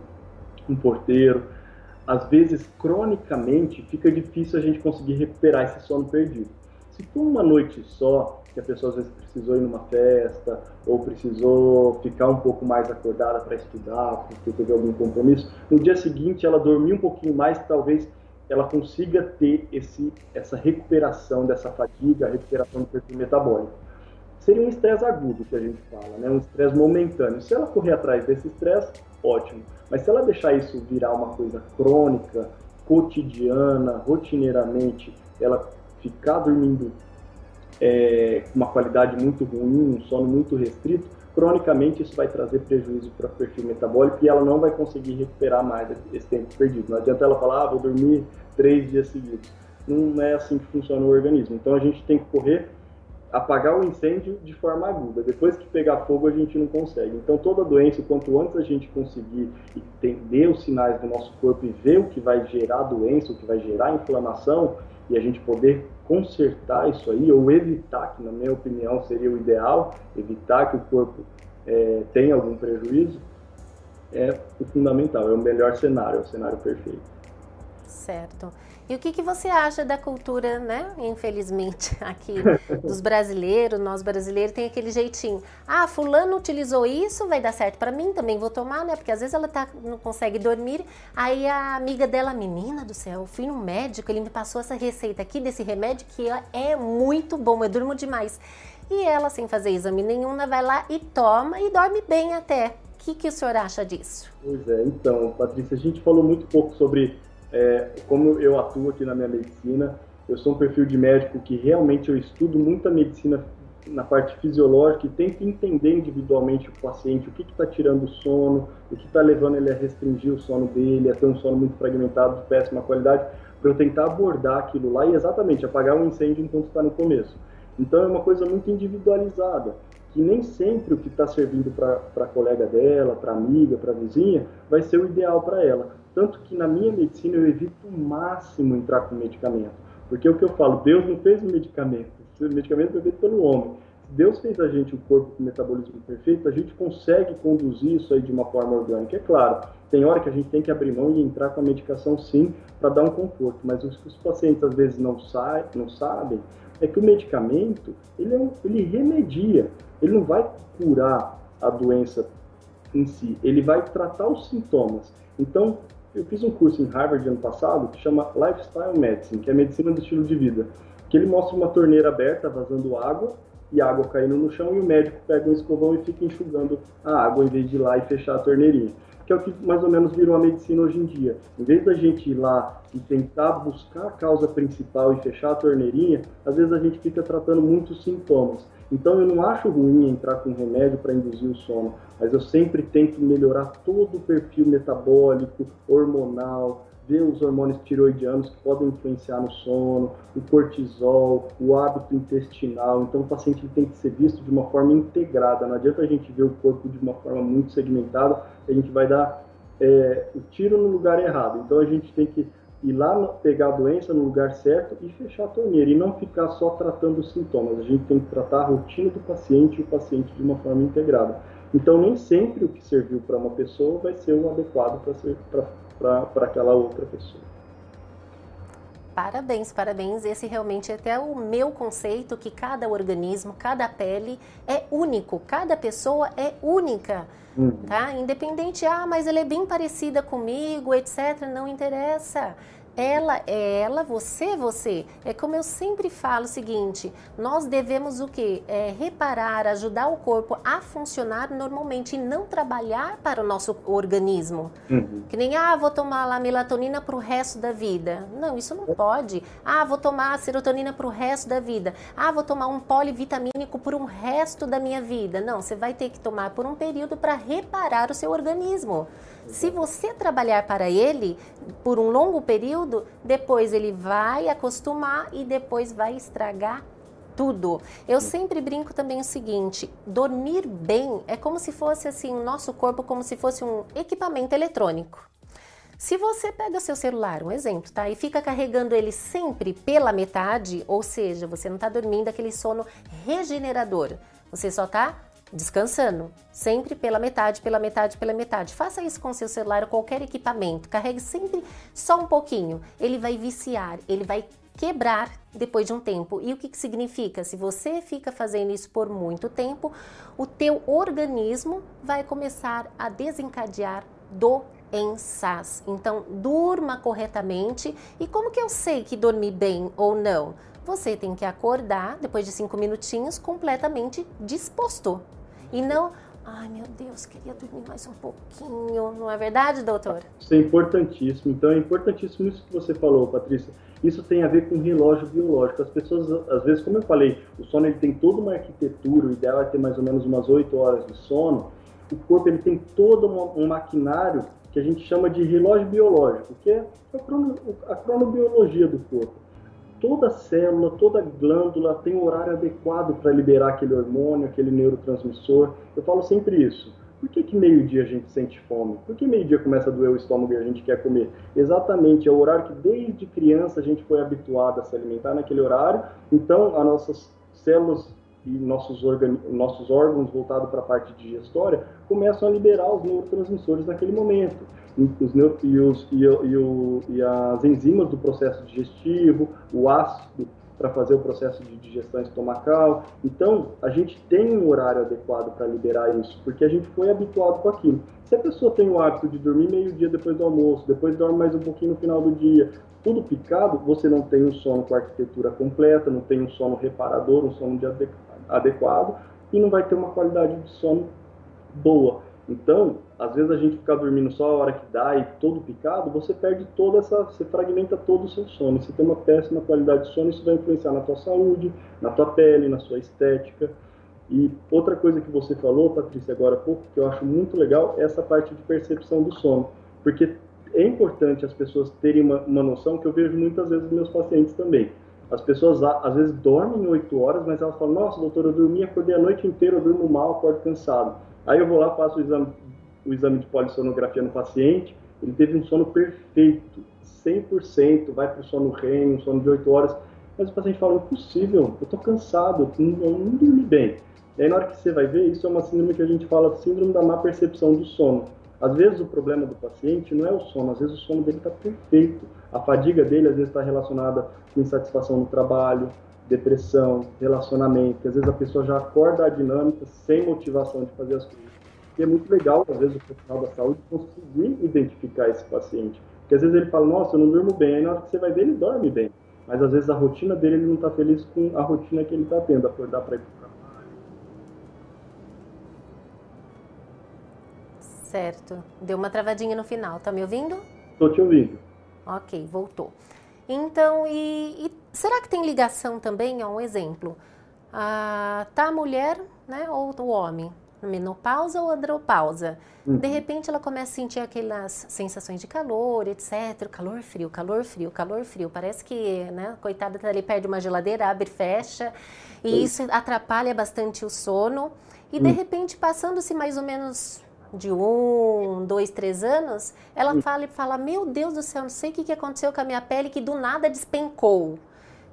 um porteiro, às vezes cronicamente fica difícil a gente conseguir recuperar esse sono perdido. Se for uma noite só, que a pessoa às vezes precisou ir numa festa ou precisou ficar um pouco mais acordada para estudar, porque teve algum compromisso, no dia seguinte ela dormiu um pouquinho mais, talvez ela consiga ter esse, essa recuperação dessa fadiga, a recuperação do perfil metabólico. Seria um estresse agudo que a gente fala, né? um estresse momentâneo. Se ela correr atrás desse estresse, ótimo. Mas se ela deixar isso virar uma coisa crônica, cotidiana, rotineiramente, ela ficar dormindo é, com uma qualidade muito ruim, um sono muito restrito, cronicamente isso vai trazer prejuízo para o perfil metabólico e ela não vai conseguir recuperar mais esse tempo perdido. Não adianta ela falar, ah, vou dormir três dias seguidos. Não é assim que funciona o organismo. Então a gente tem que correr, apagar o incêndio de forma aguda. Depois que pegar fogo, a gente não consegue. Então toda doença, quanto antes a gente conseguir entender os sinais do nosso corpo e ver o que vai gerar doença, o que vai gerar inflamação, e a gente poder consertar isso aí, ou evitar, que na minha opinião seria o ideal, evitar que o corpo é, tenha algum prejuízo, é o fundamental, é o melhor cenário, é o cenário perfeito. Certo. E o que, que você acha da cultura, né? Infelizmente, <laughs> aqui dos <laughs> brasileiros, nós brasileiros tem aquele jeitinho. Ah, fulano utilizou isso, vai dar certo para mim, também vou tomar, né? Porque às vezes ela tá, não consegue dormir. Aí a amiga dela, menina do céu, eu fui no médico, ele me passou essa receita aqui desse remédio que é muito bom, eu durmo demais. E ela, sem fazer exame nenhum, vai lá e toma e dorme bem até. O que, que o senhor acha disso? Pois é, então, Patrícia, a gente falou muito pouco sobre é, como eu atuo aqui na minha medicina, eu sou um perfil de médico que realmente eu estudo muito a medicina na parte fisiológica e tento entender individualmente o paciente, o que está tirando o sono, o que está levando ele a restringir o sono dele, a ter um sono muito fragmentado, de péssima qualidade, para eu tentar abordar aquilo lá e exatamente apagar um incêndio enquanto está no começo. Então é uma coisa muito individualizada, que nem sempre o que está servindo para a colega dela, para amiga, para vizinha, vai ser o ideal para ela. Tanto que na minha medicina eu evito o máximo entrar com medicamento. Porque é o que eu falo, Deus não fez o medicamento. O medicamento foi feito pelo homem. Se Deus fez a gente o corpo com metabolismo perfeito, a gente consegue conduzir isso aí de uma forma orgânica. É claro, tem hora que a gente tem que abrir mão e entrar com a medicação sim, para dar um conforto. Mas o que os pacientes às vezes não, sa não sabem é que o medicamento, ele, é um, ele remedia. Ele não vai curar a doença em si, ele vai tratar os sintomas. Então, eu fiz um curso em Harvard ano passado que chama Lifestyle Medicine, que é medicina do estilo de vida, que ele mostra uma torneira aberta vazando água e água caindo no chão e o médico pega um escovão e fica enxugando a água em vez de ir lá e fechar a torneirinha. Que é o que mais ou menos virou a medicina hoje em dia. Em vez da gente ir lá e tentar buscar a causa principal e fechar a torneirinha, às vezes a gente fica tratando muitos sintomas. Então eu não acho ruim entrar com remédio para induzir o sono, mas eu sempre tento melhorar todo o perfil metabólico, hormonal, ver os hormônios tiroidianos que podem influenciar no sono, o cortisol, o hábito intestinal. Então o paciente tem que ser visto de uma forma integrada. Não adianta a gente ver o corpo de uma forma muito segmentada, a gente vai dar é, o tiro no lugar errado. Então a gente tem que ir lá pegar a doença no lugar certo e fechar a torneira e não ficar só tratando os sintomas. A gente tem que tratar a rotina do paciente e o paciente de uma forma integrada. Então, nem sempre o que serviu para uma pessoa vai ser o adequado para aquela outra pessoa. Parabéns, parabéns. Esse realmente é até o meu conceito que cada organismo, cada pele é único, cada pessoa é única. Uhum. Tá? Independente, ah, mas ela é bem parecida comigo, etc. Não interessa. Ela é ela, você é você. É como eu sempre falo o seguinte: nós devemos o que? É reparar, ajudar o corpo a funcionar normalmente e não trabalhar para o nosso organismo. Uhum. Que nem, ah, vou tomar lá melatonina para o resto da vida. Não, isso não pode. Ah, vou tomar serotonina para o resto da vida. Ah, vou tomar um polivitamínico por um resto da minha vida. Não, você vai ter que tomar por um período para reparar o seu organismo. Se você trabalhar para ele por um longo período, depois ele vai acostumar e depois vai estragar tudo. Eu sempre brinco também o seguinte: dormir bem é como se fosse assim, o nosso corpo como se fosse um equipamento eletrônico. Se você pega seu celular, um exemplo, tá? E fica carregando ele sempre pela metade, ou seja, você não está dormindo aquele sono regenerador, você só está descansando, sempre pela metade, pela metade, pela metade. Faça isso com seu celular ou qualquer equipamento. Carregue sempre só um pouquinho. Ele vai viciar, ele vai quebrar depois de um tempo. E o que, que significa? Se você fica fazendo isso por muito tempo, o teu organismo vai começar a desencadear doenças. Então, durma corretamente. E como que eu sei que dormi bem ou não? Você tem que acordar depois de cinco minutinhos completamente disposto. E não, ai meu Deus, queria dormir mais um pouquinho. Não é verdade, doutor? Isso é importantíssimo. Então é importantíssimo isso que você falou, Patrícia. Isso tem a ver com relógio biológico. As pessoas, às vezes, como eu falei, o sono ele tem toda uma arquitetura, o ideal é ter mais ou menos umas 8 horas de sono. O corpo ele tem todo um maquinário que a gente chama de relógio biológico, que é a, crono, a cronobiologia do corpo toda célula, toda glândula tem um horário adequado para liberar aquele hormônio, aquele neurotransmissor. Eu falo sempre isso. Por que, que meio-dia a gente sente fome? Por que meio-dia começa a doer o estômago e a gente quer comer? Exatamente, é o horário que desde criança a gente foi habituado a se alimentar naquele horário. Então, as nossas células e nossos, nossos órgãos voltados para a parte digestória começam a liberar os neurotransmissores naquele momento os, e, os, e, e, e as enzimas do processo digestivo, o ácido para fazer o processo de digestão estomacal. Então, a gente tem um horário adequado para liberar isso, porque a gente foi habituado com aquilo. Se a pessoa tem o hábito de dormir meio-dia depois do almoço, depois dorme mais um pouquinho no final do dia, tudo picado, você não tem um sono com arquitetura completa, não tem um sono reparador, um sono adequado e não vai ter uma qualidade de sono boa. Então, às vezes a gente ficar dormindo só a hora que dá e todo picado, você perde toda essa, você fragmenta todo o seu sono. Você tem uma péssima qualidade de sono, isso vai influenciar na tua saúde, na tua pele, na sua estética. E outra coisa que você falou, Patrícia, agora há pouco, que eu acho muito legal, é essa parte de percepção do sono. Porque é importante as pessoas terem uma, uma noção que eu vejo muitas vezes nos meus pacientes também. As pessoas às vezes dormem 8 horas, mas elas falam: Nossa, doutor, eu dormi, acordei a noite inteira, eu durmo mal, acordo cansado. Aí eu vou lá, faço o exame, o exame de polissonografia no paciente, ele teve um sono perfeito, 100%, vai para o sono REM, um sono de 8 horas, mas o paciente fala, impossível, eu estou cansado, eu não, não dormi bem. E aí na hora que você vai ver, isso é uma síndrome que a gente fala, síndrome da má percepção do sono. Às vezes o problema do paciente não é o sono, às vezes o sono dele está perfeito. A fadiga dele às vezes está relacionada com insatisfação no trabalho, depressão, relacionamento. Às vezes a pessoa já acorda a dinâmica sem motivação de fazer as coisas. que é muito legal, às vezes, o profissional da saúde conseguir identificar esse paciente. Porque às vezes ele fala, nossa, eu não durmo bem, aí na hora que você vai ver, ele dorme bem. Mas às vezes a rotina dele, ele não está feliz com a rotina que ele está tendo, acordar para ir para Certo. Deu uma travadinha no final. Tá me ouvindo? Estou te ouvindo. Ok, voltou. Então, e, e, será que tem ligação também? Ó, um exemplo. Ah, tá a mulher, né, ou o homem, menopausa ou andropausa. Uhum. De repente ela começa a sentir aquelas sensações de calor, etc. Calor frio, calor frio, calor frio. Parece que, né, coitada tá ali perto de uma geladeira, abre e fecha. E uhum. isso atrapalha bastante o sono. E de uhum. repente, passando-se mais ou menos de um, dois, três anos, ela fala e fala: Meu Deus do céu, não sei o que aconteceu com a minha pele que do nada despencou.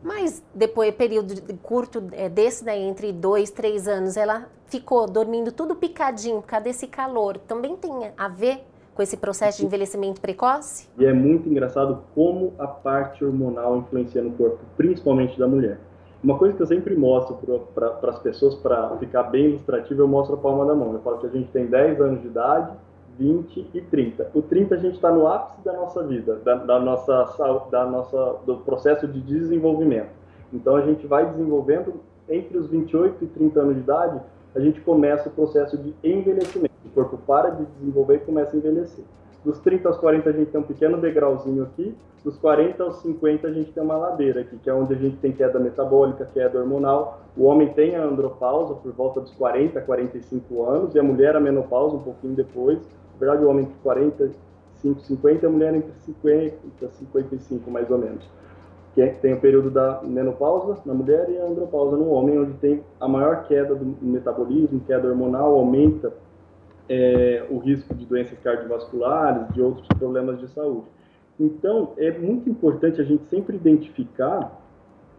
Mas depois, período curto é, desse, né, entre dois, três anos, ela ficou dormindo tudo picadinho por causa desse calor. Também tem a ver com esse processo de envelhecimento precoce? E é muito engraçado como a parte hormonal influencia no corpo, principalmente da mulher. Uma coisa que eu sempre mostro para as pessoas, para ficar bem ilustrativo, eu mostro a palma da mão. Eu falo que a gente tem 10 anos de idade, 20 e 30. O 30 a gente está no ápice da nossa vida, da, da, nossa, da nossa, do processo de desenvolvimento. Então a gente vai desenvolvendo entre os 28 e 30 anos de idade, a gente começa o processo de envelhecimento. O corpo para de desenvolver e começa a envelhecer. Dos 30 aos 40 a gente tem um pequeno degrauzinho aqui, dos 40 aos 50 a gente tem uma ladeira aqui, que é onde a gente tem queda metabólica, queda hormonal. O homem tem a andropausa por volta dos 40 a 45 anos e a mulher a menopausa um pouquinho depois. Na verdade, o homem entre 45 e 50 e a mulher entre 50 e 55 mais ou menos. Que é, tem o período da menopausa na mulher e a andropausa no homem, onde tem a maior queda do metabolismo, queda hormonal, aumenta é, o risco de doenças cardiovasculares, de outros problemas de saúde. Então, é muito importante a gente sempre identificar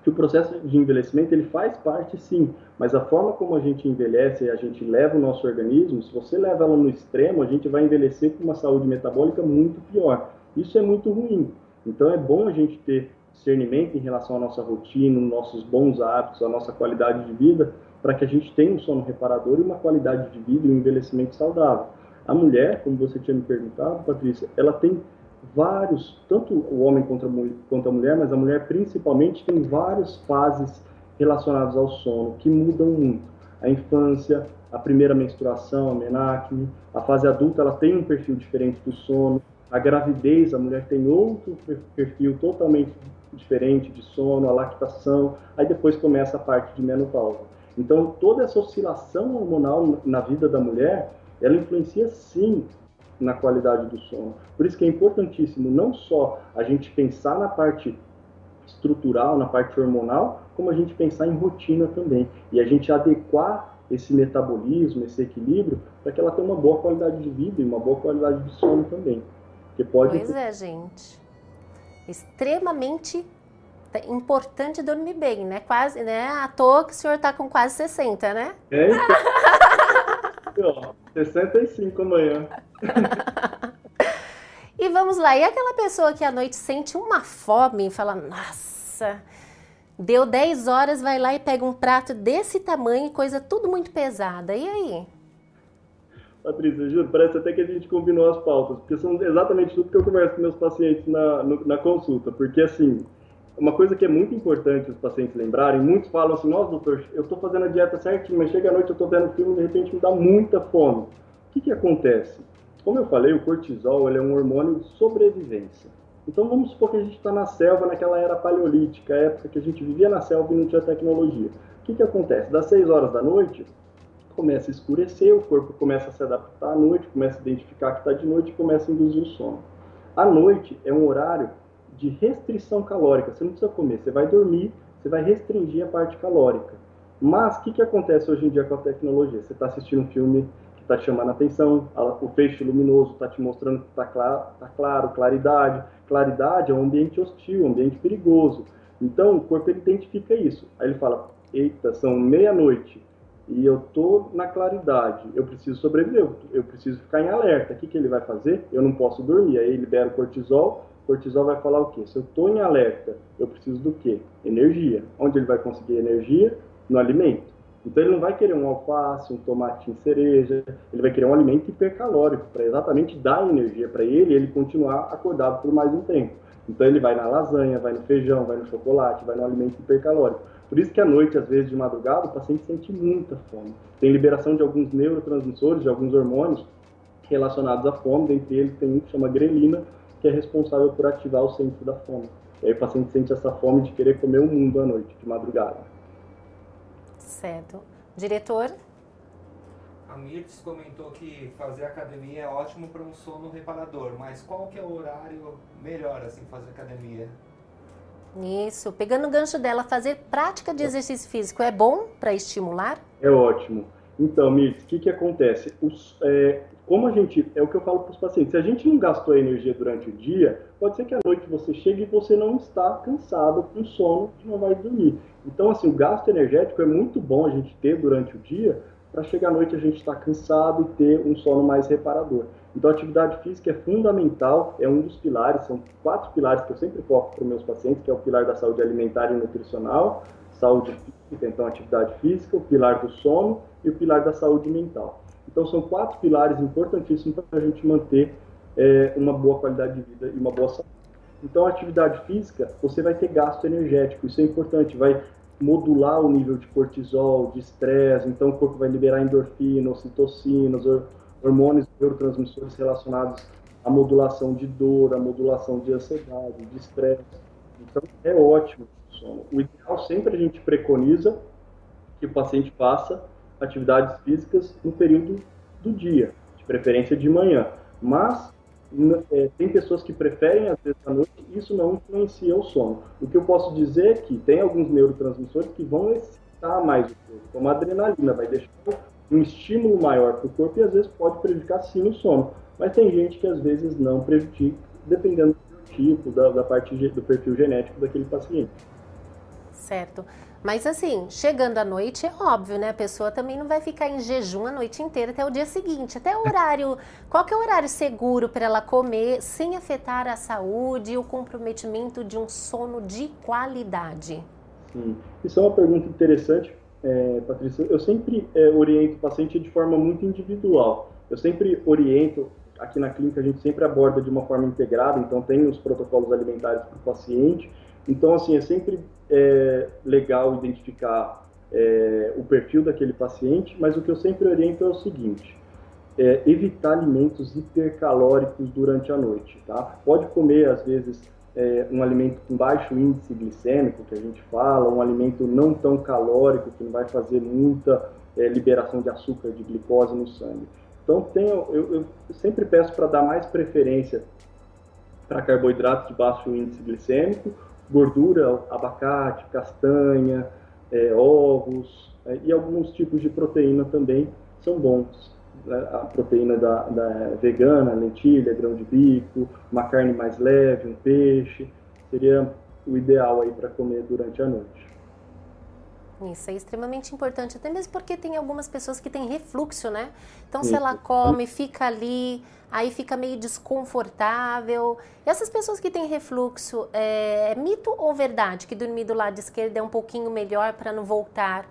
que o processo de envelhecimento ele faz parte sim, mas a forma como a gente envelhece e a gente leva o nosso organismo, se você leva ela no extremo, a gente vai envelhecer com uma saúde metabólica muito pior. Isso é muito ruim. Então é bom a gente ter discernimento em relação à nossa rotina, nossos bons hábitos, a nossa qualidade de vida, para que a gente tenha um sono reparador e uma qualidade de vida e um envelhecimento saudável. A mulher, como você tinha me perguntado, Patrícia, ela tem vários, tanto o homem quanto a, mulher, mas a mulher principalmente tem várias fases relacionadas ao sono que mudam muito. A infância, a primeira menstruação, a menacme, a fase adulta, ela tem um perfil diferente do sono. A gravidez, a mulher tem outro perfil totalmente diferente de sono, a lactação, aí depois começa a parte de menopausa. Então, toda essa oscilação hormonal na vida da mulher, ela influencia sim na qualidade do sono. Por isso que é importantíssimo não só a gente pensar na parte estrutural, na parte hormonal, como a gente pensar em rotina também. E a gente adequar esse metabolismo, esse equilíbrio, para que ela tenha uma boa qualidade de vida e uma boa qualidade de sono também. Que pode pois é, gente. Extremamente importante dormir bem, né? Quase, né? À toa que o senhor tá com quase 60, né? É, então. 65 amanhã. <laughs> e vamos lá, e aquela pessoa que à noite sente uma fome e fala, nossa, deu 10 horas, vai lá e pega um prato desse tamanho, coisa tudo muito pesada. E aí? Patrícia, juro, parece até que a gente combinou as pautas, porque são exatamente tudo que eu converso com meus pacientes na, no, na consulta, porque assim, uma coisa que é muito importante os pacientes lembrarem, muitos falam assim, nossa doutor, eu estou fazendo a dieta certinho, mas chega à noite eu estou vendo filme e de repente me dá muita fome. O que, que acontece? Como eu falei, o cortisol é um hormônio de sobrevivência. Então vamos supor que a gente está na selva naquela era paleolítica, época que a gente vivia na selva e não tinha tecnologia. O que, que acontece? Das 6 horas da noite, começa a escurecer, o corpo começa a se adaptar à noite, começa a identificar que está de noite e começa a induzir o sono. A noite é um horário de restrição calórica. Você não precisa comer, você vai dormir, você vai restringir a parte calórica. Mas o que, que acontece hoje em dia com a tecnologia? Você está assistindo um filme que está te chamando a atenção, o feixe luminoso está te mostrando que está claro, tá claro, claridade. Claridade é um ambiente hostil, um ambiente perigoso. Então o corpo ele identifica isso. Aí ele fala: eita, são meia-noite e eu estou na claridade, eu preciso sobreviver, eu preciso ficar em alerta. O que, que ele vai fazer? Eu não posso dormir. Aí libera o cortisol cortisol vai falar o quê? Se eu estou em alerta, eu preciso do quê? Energia. Onde ele vai conseguir energia? No alimento. Então ele não vai querer um alface, um tomate em cereja, ele vai querer um alimento hipercalórico para exatamente dar energia para ele e ele continuar acordado por mais um tempo. Então ele vai na lasanha, vai no feijão, vai no chocolate, vai no alimento hipercalórico. Por isso que à noite, às vezes de madrugada, o paciente sente muita fome. Tem liberação de alguns neurotransmissores, de alguns hormônios relacionados à fome, dentre eles tem um que chama grelina, que é responsável por ativar o centro da fome. E aí o paciente sente essa fome de querer comer o mundo à noite, de madrugada. Certo. Diretor? A Mirtz comentou que fazer academia é ótimo para um sono reparador, mas qual que é o horário melhor assim fazer academia? Isso, pegando o gancho dela, fazer prática de exercício físico é bom para estimular? É ótimo. Então, Mirtz, o que, que acontece? Os, é, como a gente, é o que eu falo para os pacientes, se a gente não gastou energia durante o dia, pode ser que à noite você chegue e você não está cansado, com sono, e não vai dormir. Então, assim, o gasto energético é muito bom a gente ter durante o dia, para chegar à noite a gente estar tá cansado e ter um sono mais reparador. Então, a atividade física é fundamental, é um dos pilares, são quatro pilares que eu sempre foco para os meus pacientes, que é o pilar da saúde alimentar e nutricional, saúde física, então atividade física, o pilar do sono e o pilar da saúde mental. Então, são quatro pilares importantíssimos para a gente manter é, uma boa qualidade de vida e uma boa saúde. Então, a atividade física, você vai ter gasto energético, isso é importante, vai modular o nível de cortisol, de estresse, então o corpo vai liberar endorfina, ocitocinas, hormônios neurotransmissores relacionados à modulação de dor, à modulação de ansiedade, de estresse. Então é ótimo o sono. O ideal sempre a gente preconiza que o paciente faça atividades físicas no período do dia, de preferência de manhã. Mas é, tem pessoas que preferem às vezes à noite e isso não influencia o sono. O que eu posso dizer é que tem alguns neurotransmissores que vão excitar mais o corpo, como a adrenalina, vai deixar um estímulo maior para o corpo e às vezes pode prejudicar sim o sono. Mas tem gente que às vezes não prejudica, dependendo do tipo, da, da parte do perfil genético daquele paciente. Certo. Mas assim, chegando à noite, é óbvio, né? A pessoa também não vai ficar em jejum a noite inteira até o dia seguinte. Até o horário. qual que é o horário seguro para ela comer sem afetar a saúde e o comprometimento de um sono de qualidade? Sim. Isso é uma pergunta interessante, é, Patrícia. Eu sempre é, oriento o paciente de forma muito individual. Eu sempre oriento, aqui na clínica a gente sempre aborda de uma forma integrada, então tem os protocolos alimentares para o paciente. Então, assim, é sempre é legal identificar é, o perfil daquele paciente, mas o que eu sempre oriento é o seguinte: é, evitar alimentos hipercalóricos durante a noite, tá? Pode comer às vezes é, um alimento com baixo índice glicêmico, que a gente fala, um alimento não tão calórico, que não vai fazer muita é, liberação de açúcar, de glicose no sangue. Então, tenho, eu, eu sempre peço para dar mais preferência para carboidratos de baixo índice glicêmico gordura, abacate, castanha, é, ovos é, e alguns tipos de proteína também são bons. Né? A proteína da, da, vegana, lentilha, grão de bico, uma carne mais leve, um peixe, seria o ideal aí para comer durante a noite. Isso é extremamente importante, até mesmo porque tem algumas pessoas que têm refluxo, né? Então, se ela come, fica ali, aí fica meio desconfortável. E essas pessoas que têm refluxo, é, é mito ou verdade que dormir do lado esquerdo é um pouquinho melhor para não voltar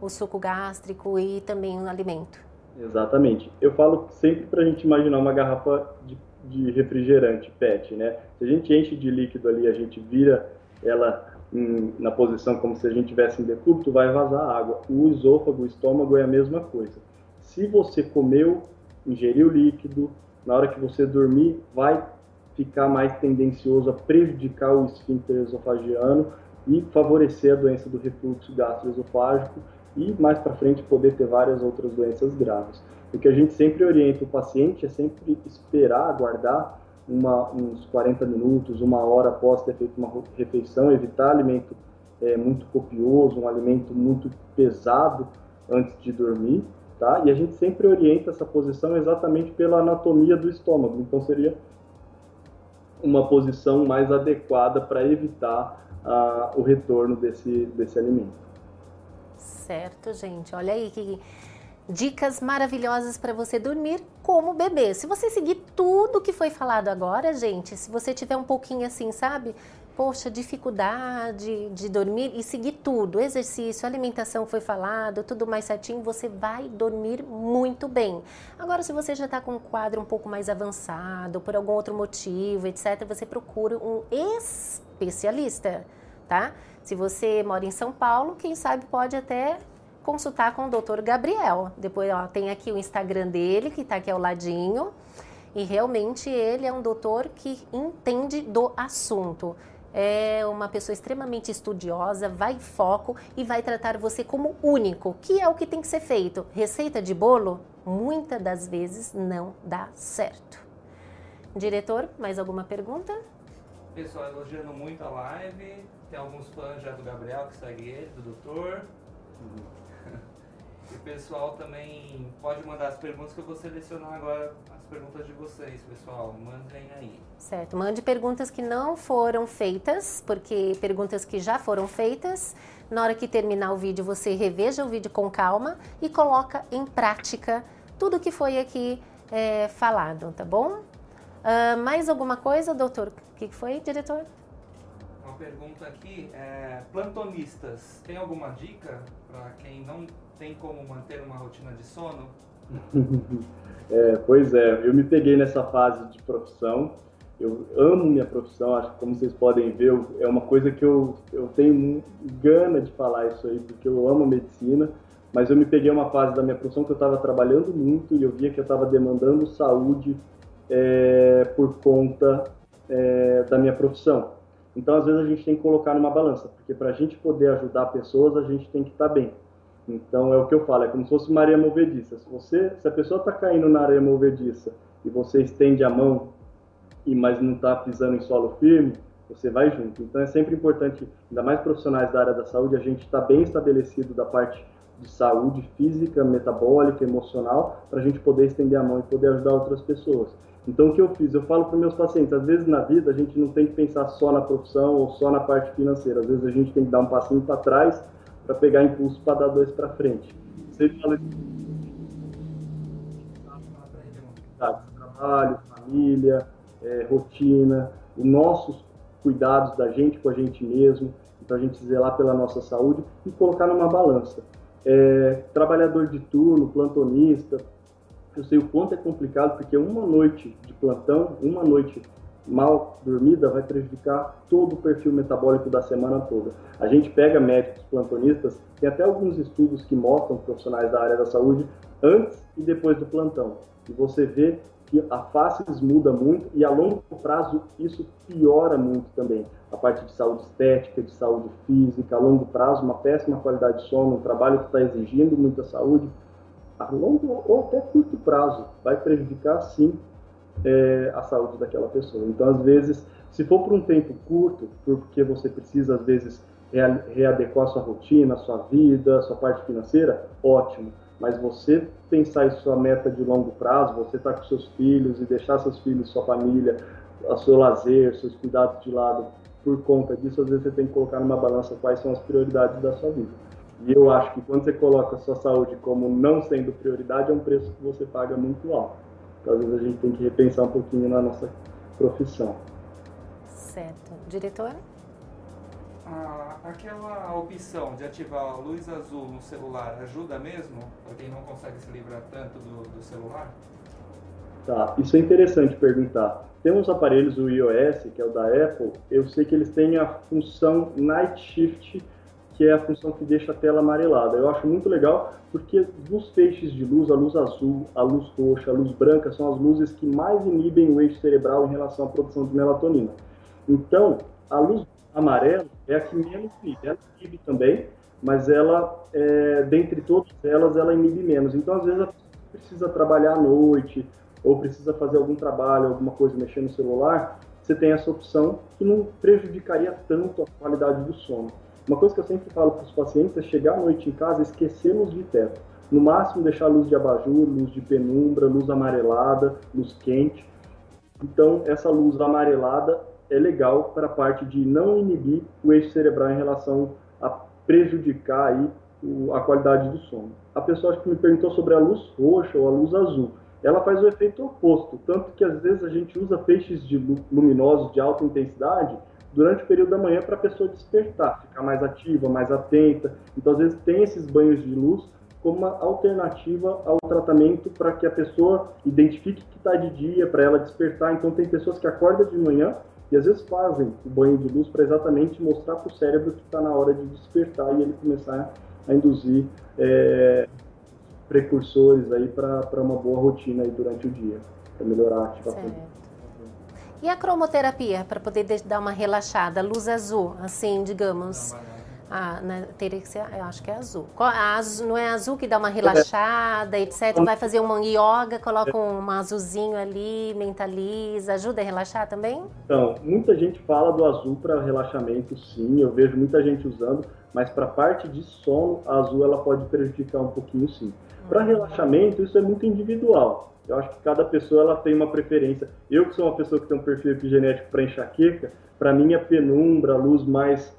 o suco gástrico e também o alimento? Exatamente. Eu falo sempre para a gente imaginar uma garrafa de, de refrigerante PET, né? Se a gente enche de líquido ali, a gente vira ela em, na posição como se a gente tivesse em decúbito, vai vazar água. O esôfago, o estômago é a mesma coisa. Se você comeu, ingeriu líquido, na hora que você dormir, vai ficar mais tendencioso a prejudicar o esfíncter esofagiano e favorecer a doença do refluxo gastroesofágico e mais para frente poder ter várias outras doenças graves. O que a gente sempre orienta o paciente é sempre esperar, aguardar uma, uns 40 minutos, uma hora após ter feito uma refeição, evitar alimento é, muito copioso, um alimento muito pesado antes de dormir, tá? E a gente sempre orienta essa posição exatamente pela anatomia do estômago, então seria uma posição mais adequada para evitar o retorno desse, desse alimento. Certo, gente. Olha aí que dicas maravilhosas para você dormir como bebê. Se você seguir tudo que foi falado agora, gente, se você tiver um pouquinho assim, sabe? poxa, dificuldade de dormir e seguir tudo, exercício, alimentação foi falado, tudo mais certinho, você vai dormir muito bem. Agora, se você já está com um quadro um pouco mais avançado, por algum outro motivo, etc., você procura um especialista, tá? Se você mora em São Paulo, quem sabe pode até consultar com o Dr. Gabriel. Depois, ó, tem aqui o Instagram dele, que está aqui ao ladinho. E realmente ele é um doutor que entende do assunto é uma pessoa extremamente estudiosa, vai em foco e vai tratar você como único, que é o que tem que ser feito. Receita de bolo, muitas das vezes não dá certo. Diretor, mais alguma pergunta? Pessoal elogiando muito a live. Tem alguns fãs já do Gabriel que segue ele, do doutor. Uhum. O pessoal também pode mandar as perguntas que eu vou selecionar agora as perguntas de vocês, pessoal. Mandem aí. Certo, mande perguntas que não foram feitas, porque perguntas que já foram feitas, na hora que terminar o vídeo, você reveja o vídeo com calma e coloca em prática tudo que foi aqui é, falado, tá bom? Uh, mais alguma coisa, doutor? O que foi, diretor? Uma pergunta aqui, é, plantonistas, tem alguma dica para quem não tem como manter uma rotina de sono? <laughs> é, pois é, eu me peguei nessa fase de profissão. Eu amo minha profissão, acho que como vocês podem ver, é uma coisa que eu, eu tenho gana de falar isso aí, porque eu amo medicina, mas eu me peguei uma fase da minha profissão que eu estava trabalhando muito e eu via que eu estava demandando saúde é, por conta é, da minha profissão. Então, às vezes, a gente tem que colocar numa balança, porque para a gente poder ajudar pessoas, a gente tem que estar tá bem. Então é o que eu falo, é como se fosse uma areia movediça. Se você, se a pessoa está caindo na areia movediça e você estende a mão e mas não está pisando em solo firme, você vai junto. Então é sempre importante, ainda mais profissionais da área da saúde, a gente está bem estabelecido da parte de saúde física, metabólica, emocional, para a gente poder estender a mão e poder ajudar outras pessoas. Então o que eu fiz? Eu falo para meus pacientes, às vezes na vida a gente não tem que pensar só na profissão ou só na parte financeira, às vezes a gente tem que dar um passinho para trás para pegar impulso para dar dois para frente. Você fala de trabalho, família, é, rotina, os nossos cuidados da gente com a gente mesmo, então a gente zelar pela nossa saúde e colocar numa balança. É, trabalhador de turno, plantonista, eu sei o quanto é complicado, porque uma noite de plantão, uma noite mal dormida vai prejudicar todo o perfil metabólico da semana toda. A gente pega médicos plantonistas, tem até alguns estudos que mostram profissionais da área da saúde antes e depois do plantão. E você vê que a faces muda muito e a longo prazo isso piora muito também. A parte de saúde estética, de saúde física, a longo prazo, uma péssima qualidade de sono, um trabalho que está exigindo muita saúde, a longo ou até curto prazo vai prejudicar sim é, a saúde daquela pessoa. Então, às vezes, se for por um tempo curto, porque você precisa, às vezes, readequar sua rotina, sua vida, sua parte financeira, ótimo. Mas você pensar em sua meta de longo prazo, você estar tá com seus filhos e deixar seus filhos, sua família, o seu lazer, seus cuidados de lado por conta disso, às vezes você tem que colocar numa balança quais são as prioridades da sua vida. E eu acho que quando você coloca a sua saúde como não sendo prioridade, é um preço que você paga muito alto. Então, às vezes a gente tem que repensar um pouquinho na nossa profissão. Certo. Diretor? Ah, aquela opção de ativar a luz azul no celular ajuda mesmo para quem não consegue se livrar tanto do, do celular? Tá, isso é interessante perguntar. Tem uns aparelhos, o iOS, que é o da Apple, eu sei que eles têm a função Night Shift, que é a função que deixa a tela amarelada. Eu acho muito legal porque dos feixes de luz, a luz azul, a luz roxa, a luz branca são as luzes que mais inibem o eixo cerebral em relação à produção de melatonina. Então, a luz amarela é a que menos inibe. Ela inibe também, mas ela, é, dentre todas elas, ela inibe menos. Então, às vezes, a pessoa precisa trabalhar à noite ou precisa fazer algum trabalho, alguma coisa, mexer no celular, você tem essa opção que não prejudicaria tanto a qualidade do sono. Uma coisa que eu sempre falo para os pacientes é chegar à noite em casa e esquecer luz de teto. No máximo, deixar luz de abajur, luz de penumbra, luz amarelada, luz quente. Então, essa luz amarelada é legal para a parte de não inibir o eixo cerebral em relação a prejudicar aí a qualidade do sono. A pessoa que me perguntou sobre a luz roxa ou a luz azul. Ela faz o efeito oposto, tanto que às vezes a gente usa feixes de luminosos de alta intensidade durante o período da manhã para a pessoa despertar, ficar mais ativa, mais atenta. Então, às vezes, tem esses banhos de luz como uma alternativa ao tratamento para que a pessoa identifique que está de dia, para ela despertar. Então, tem pessoas que acordam de manhã e às vezes fazem o banho de luz para exatamente mostrar para o cérebro que está na hora de despertar e ele começar a induzir é, precursores aí para uma boa rotina aí durante o dia, para melhorar a ativação. E a cromoterapia, para poder dar uma relaxada, luz azul, assim, digamos. Ah, né, teria que ser, eu acho que é azul. azul. Não é azul que dá uma relaxada, etc. Vai fazer uma yoga, coloca um azulzinho ali, mentaliza, ajuda a relaxar também? Então, muita gente fala do azul para relaxamento, sim. Eu vejo muita gente usando, mas para parte de sono, a azul ela pode prejudicar um pouquinho, sim. Para uhum. relaxamento, isso é muito individual. Eu acho que cada pessoa ela tem uma preferência. Eu que sou uma pessoa que tem um perfil epigenético para enxaqueca, para mim a penumbra, a luz mais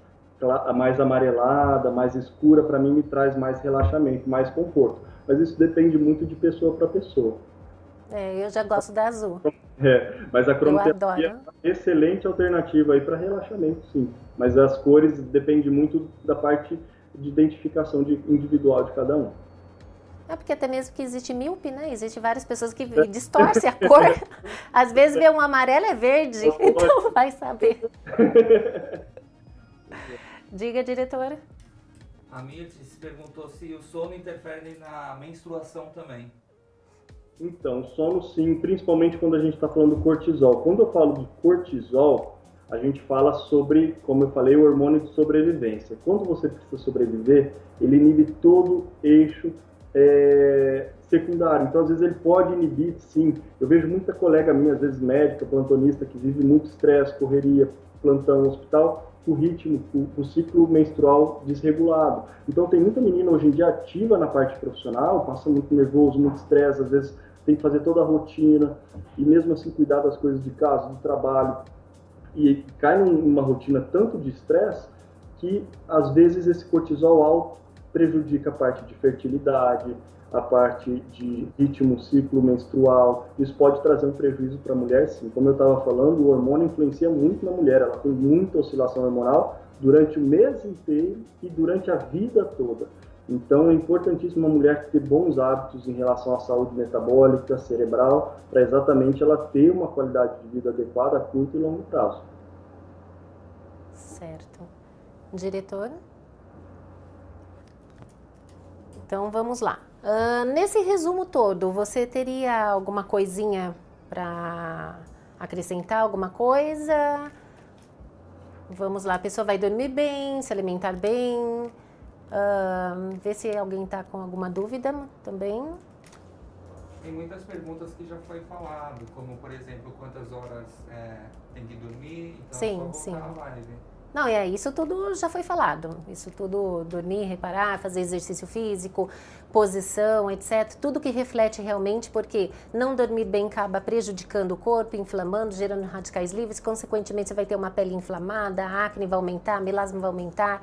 mais amarelada, mais escura, para mim me traz mais relaxamento, mais conforto. Mas isso depende muito de pessoa para pessoa. É, eu já gosto da azul. É, mas a cromoterapia é uma excelente alternativa aí para relaxamento, sim. Mas as cores depende muito da parte de identificação de, individual de cada um. É porque até mesmo que existe míope, né? Existem várias pessoas que distorcem a cor. <laughs> Às vezes vê um amarelo é verde, <laughs> então vai saber. <laughs> Diga, diretora. A Mirtes perguntou se o sono interfere na menstruação também. Então, sono sim, principalmente quando a gente está falando do cortisol. Quando eu falo de cortisol, a gente fala sobre, como eu falei, o hormônio de sobrevivência. Quando você precisa sobreviver, ele inibe todo eixo é, secundário. Então, às vezes, ele pode inibir, sim. Eu vejo muita colega minha, às vezes médica, plantonista, que vive muito estresse, correria, plantão hospital, o ritmo, o, o, ciclo menstrual desregulado. Então tem muita menina hoje em dia ativa na parte profissional, passa muito nervoso, muito estresse, às vezes tem que fazer toda a rotina e mesmo assim cuidar das coisas de casa, do trabalho e cai numa rotina tanto de estresse que às vezes esse cortisol alto prejudica a parte de fertilidade, a parte de ritmo, ciclo menstrual. Isso pode trazer um prejuízo para a mulher, sim. Como eu estava falando, o hormônio influencia muito na mulher. Ela tem muita oscilação hormonal durante o mês inteiro e durante a vida toda. Então é importantíssimo uma mulher ter bons hábitos em relação à saúde metabólica, cerebral, para exatamente ela ter uma qualidade de vida adequada a curto e longo prazo. Certo. Diretora? Então vamos lá. Uh, nesse resumo todo, você teria alguma coisinha para acrescentar? Alguma coisa? Vamos lá, a pessoa vai dormir bem, se alimentar bem. Uh, ver se alguém está com alguma dúvida também. Tem muitas perguntas que já foi falado, como por exemplo, quantas horas é, tem que dormir. Então sim, é sim. Não, é isso tudo já foi falado. Isso tudo dormir, reparar, fazer exercício físico, posição, etc. Tudo que reflete realmente, porque não dormir bem acaba prejudicando o corpo, inflamando, gerando radicais livres. Consequentemente, você vai ter uma pele inflamada, a acne vai aumentar, a melasma vai aumentar.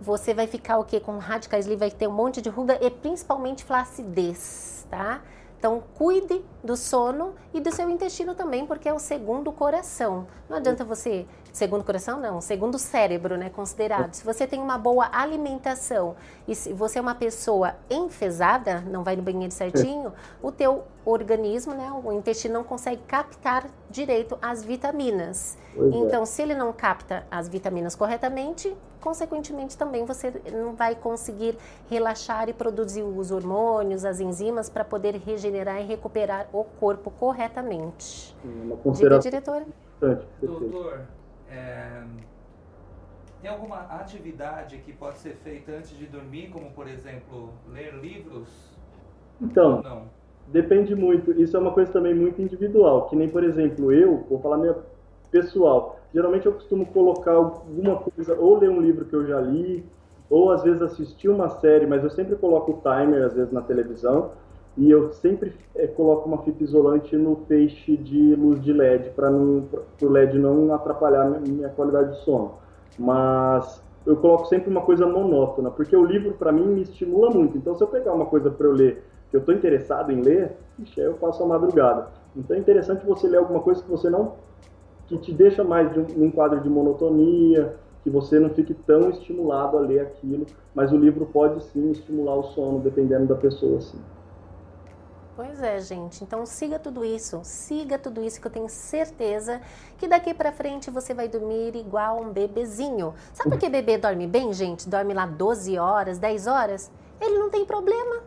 Você vai ficar o quê? Com radicais livres, vai ter um monte de ruga e principalmente flacidez, tá? Então, cuide do sono e do seu intestino também, porque é o segundo coração. Não adianta você, segundo coração não, segundo cérebro, né, considerado. Se você tem uma boa alimentação e se você é uma pessoa enfesada, não vai no banheiro certinho, o teu organismo, né, o intestino não consegue captar direito as vitaminas. Pois é. então, é. se ele não capta as vitaminas corretamente, consequentemente também você não vai conseguir relaxar e produzir os hormônios, as enzimas para poder regenerar e recuperar o corpo corretamente. Uma Diga, diretora. Doutor, é, tem alguma atividade que pode ser feita antes de dormir, como por exemplo ler livros? Então, não? depende muito. Isso é uma coisa também muito individual. Que nem, por exemplo, eu, vou falar minha pessoal. Geralmente eu costumo colocar alguma coisa, ou ler um livro que eu já li, ou às vezes assistir uma série, mas eu sempre coloco o timer, às vezes na televisão, e eu sempre é, coloco uma fita isolante no feixe de luz de LED, para o LED não atrapalhar minha, minha qualidade de sono. Mas eu coloco sempre uma coisa monótona, porque o livro para mim me estimula muito. Então se eu pegar uma coisa para eu ler que eu estou interessado em ler, ixi, aí eu faço a madrugada. Então é interessante você ler alguma coisa que você não que te deixa mais de um, num quadro de monotonia, que você não fique tão estimulado a ler aquilo, mas o livro pode sim estimular o sono, dependendo da pessoa, sim. Pois é, gente. Então siga tudo isso, siga tudo isso que eu tenho certeza que daqui para frente você vai dormir igual um bebezinho. Sabe por que bebê dorme bem, gente? Dorme lá 12 horas, 10 horas? Ele não tem problema.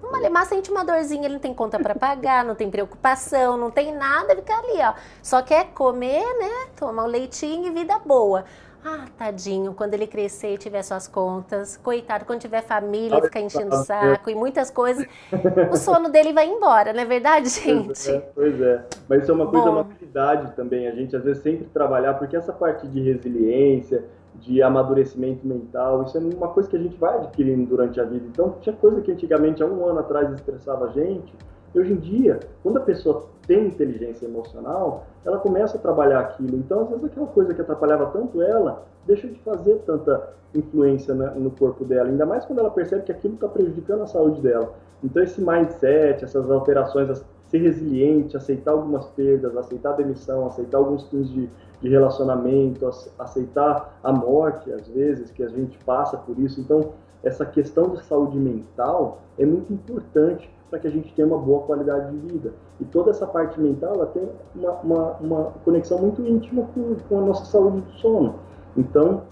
Uma lemar sente uma dorzinha, ele não tem conta para pagar, não tem preocupação, não tem nada, fica ali, ó. Só quer comer, né? Tomar um leitinho e vida boa. Ah, tadinho, quando ele crescer e tiver suas contas, coitado, quando tiver família, ficar enchendo o saco e muitas coisas, o sono dele vai embora, não é verdade, <laughs> gente? Pois é, pois é. mas isso é uma coisa, Bom, uma habilidade também, a gente às vezes sempre trabalhar, porque essa parte de resiliência, de amadurecimento mental, isso é uma coisa que a gente vai adquirindo durante a vida. Então, tinha coisa que antigamente, há um ano atrás, estressava a gente, e hoje em dia, quando a pessoa tem inteligência emocional, ela começa a trabalhar aquilo. Então, às vezes, aquela coisa que atrapalhava tanto ela, deixa de fazer tanta influência no corpo dela, ainda mais quando ela percebe que aquilo está prejudicando a saúde dela. Então, esse mindset, essas alterações, ser resiliente, aceitar algumas perdas, aceitar a demissão, aceitar alguns fins de, de relacionamento, aceitar a morte, às vezes, que a gente passa por isso. Então, essa questão de saúde mental é muito importante para que a gente tenha uma boa qualidade de vida. E toda essa parte mental ela tem uma, uma, uma conexão muito íntima com, com, a nossa saúde do sono. Então,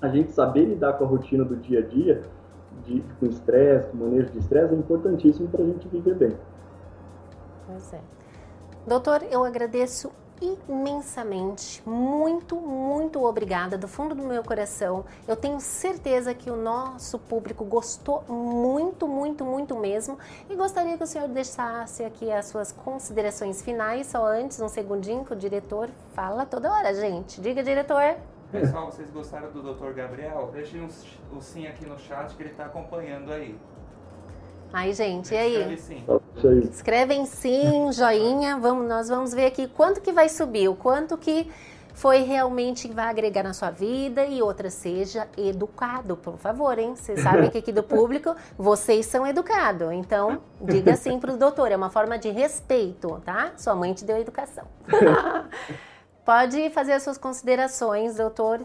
a gente saber lidar com a rotina do dia a dia, de, com estresse, com manejo de estresse, é importantíssimo para a gente viver bem. Pois é. Doutor, eu agradeço imensamente. Muito, muito obrigada do fundo do meu coração. Eu tenho certeza que o nosso público gostou muito, muito, muito mesmo. E gostaria que o senhor deixasse aqui as suas considerações finais, só antes, um segundinho, que o diretor fala toda hora, gente. Diga, diretor. Pessoal, vocês gostaram do Dr. Gabriel? Deixem um, um sim aqui no chat que ele está acompanhando aí. Aí, gente, e aí? Sim. Escrevem sim, joinha. Vamos, nós vamos ver aqui quanto que vai subir, o quanto que foi realmente vai agregar na sua vida e outra seja educado, por favor, hein? Vocês sabem que aqui do <laughs> público vocês são educados, então diga sim para o doutor, é uma forma de respeito, tá? Sua mãe te deu educação. <laughs> Pode fazer as suas considerações, doutor.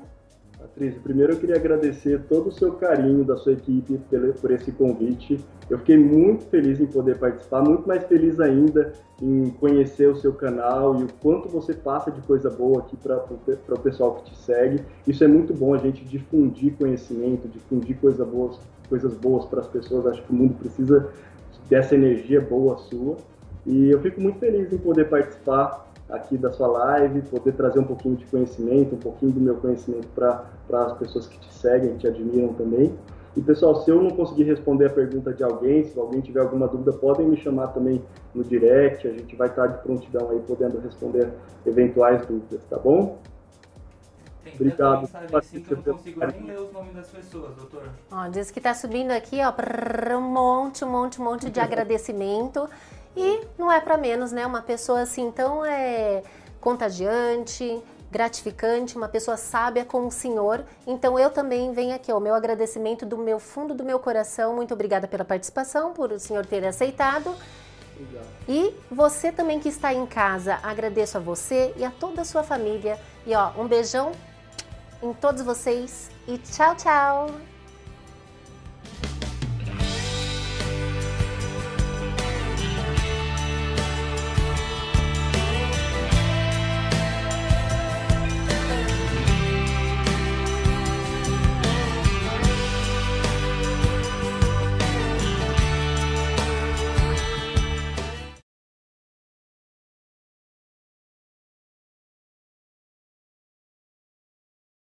Patrícia, primeiro eu queria agradecer todo o seu carinho da sua equipe por esse convite. Eu fiquei muito feliz em poder participar, muito mais feliz ainda em conhecer o seu canal e o quanto você passa de coisa boa aqui para o pessoal que te segue. Isso é muito bom a gente difundir conhecimento, difundir coisa boas, coisas boas para as pessoas. Acho que o mundo precisa dessa energia boa sua. E eu fico muito feliz em poder participar aqui da sua live, poder trazer um pouquinho de conhecimento, um pouquinho do meu conhecimento para as pessoas que te seguem, te admiram também. E pessoal, se eu não conseguir responder a pergunta de alguém, se alguém tiver alguma dúvida, podem me chamar também no direct, a gente vai estar de prontidão aí podendo responder eventuais dúvidas, tá bom? Tem Obrigado. Assim, que eu não consigo nem ler os nomes das pessoas, doutor. Ó, diz que está subindo aqui, ó, um monte, um monte, um monte de <laughs> agradecimento. E não é para menos, né? Uma pessoa assim tão é, contagiante, gratificante, uma pessoa sábia como o senhor. Então eu também venho aqui, o meu agradecimento do meu fundo do meu coração. Muito obrigada pela participação, por o senhor ter aceitado. E você também que está em casa, agradeço a você e a toda a sua família. E ó, um beijão em todos vocês e tchau, tchau!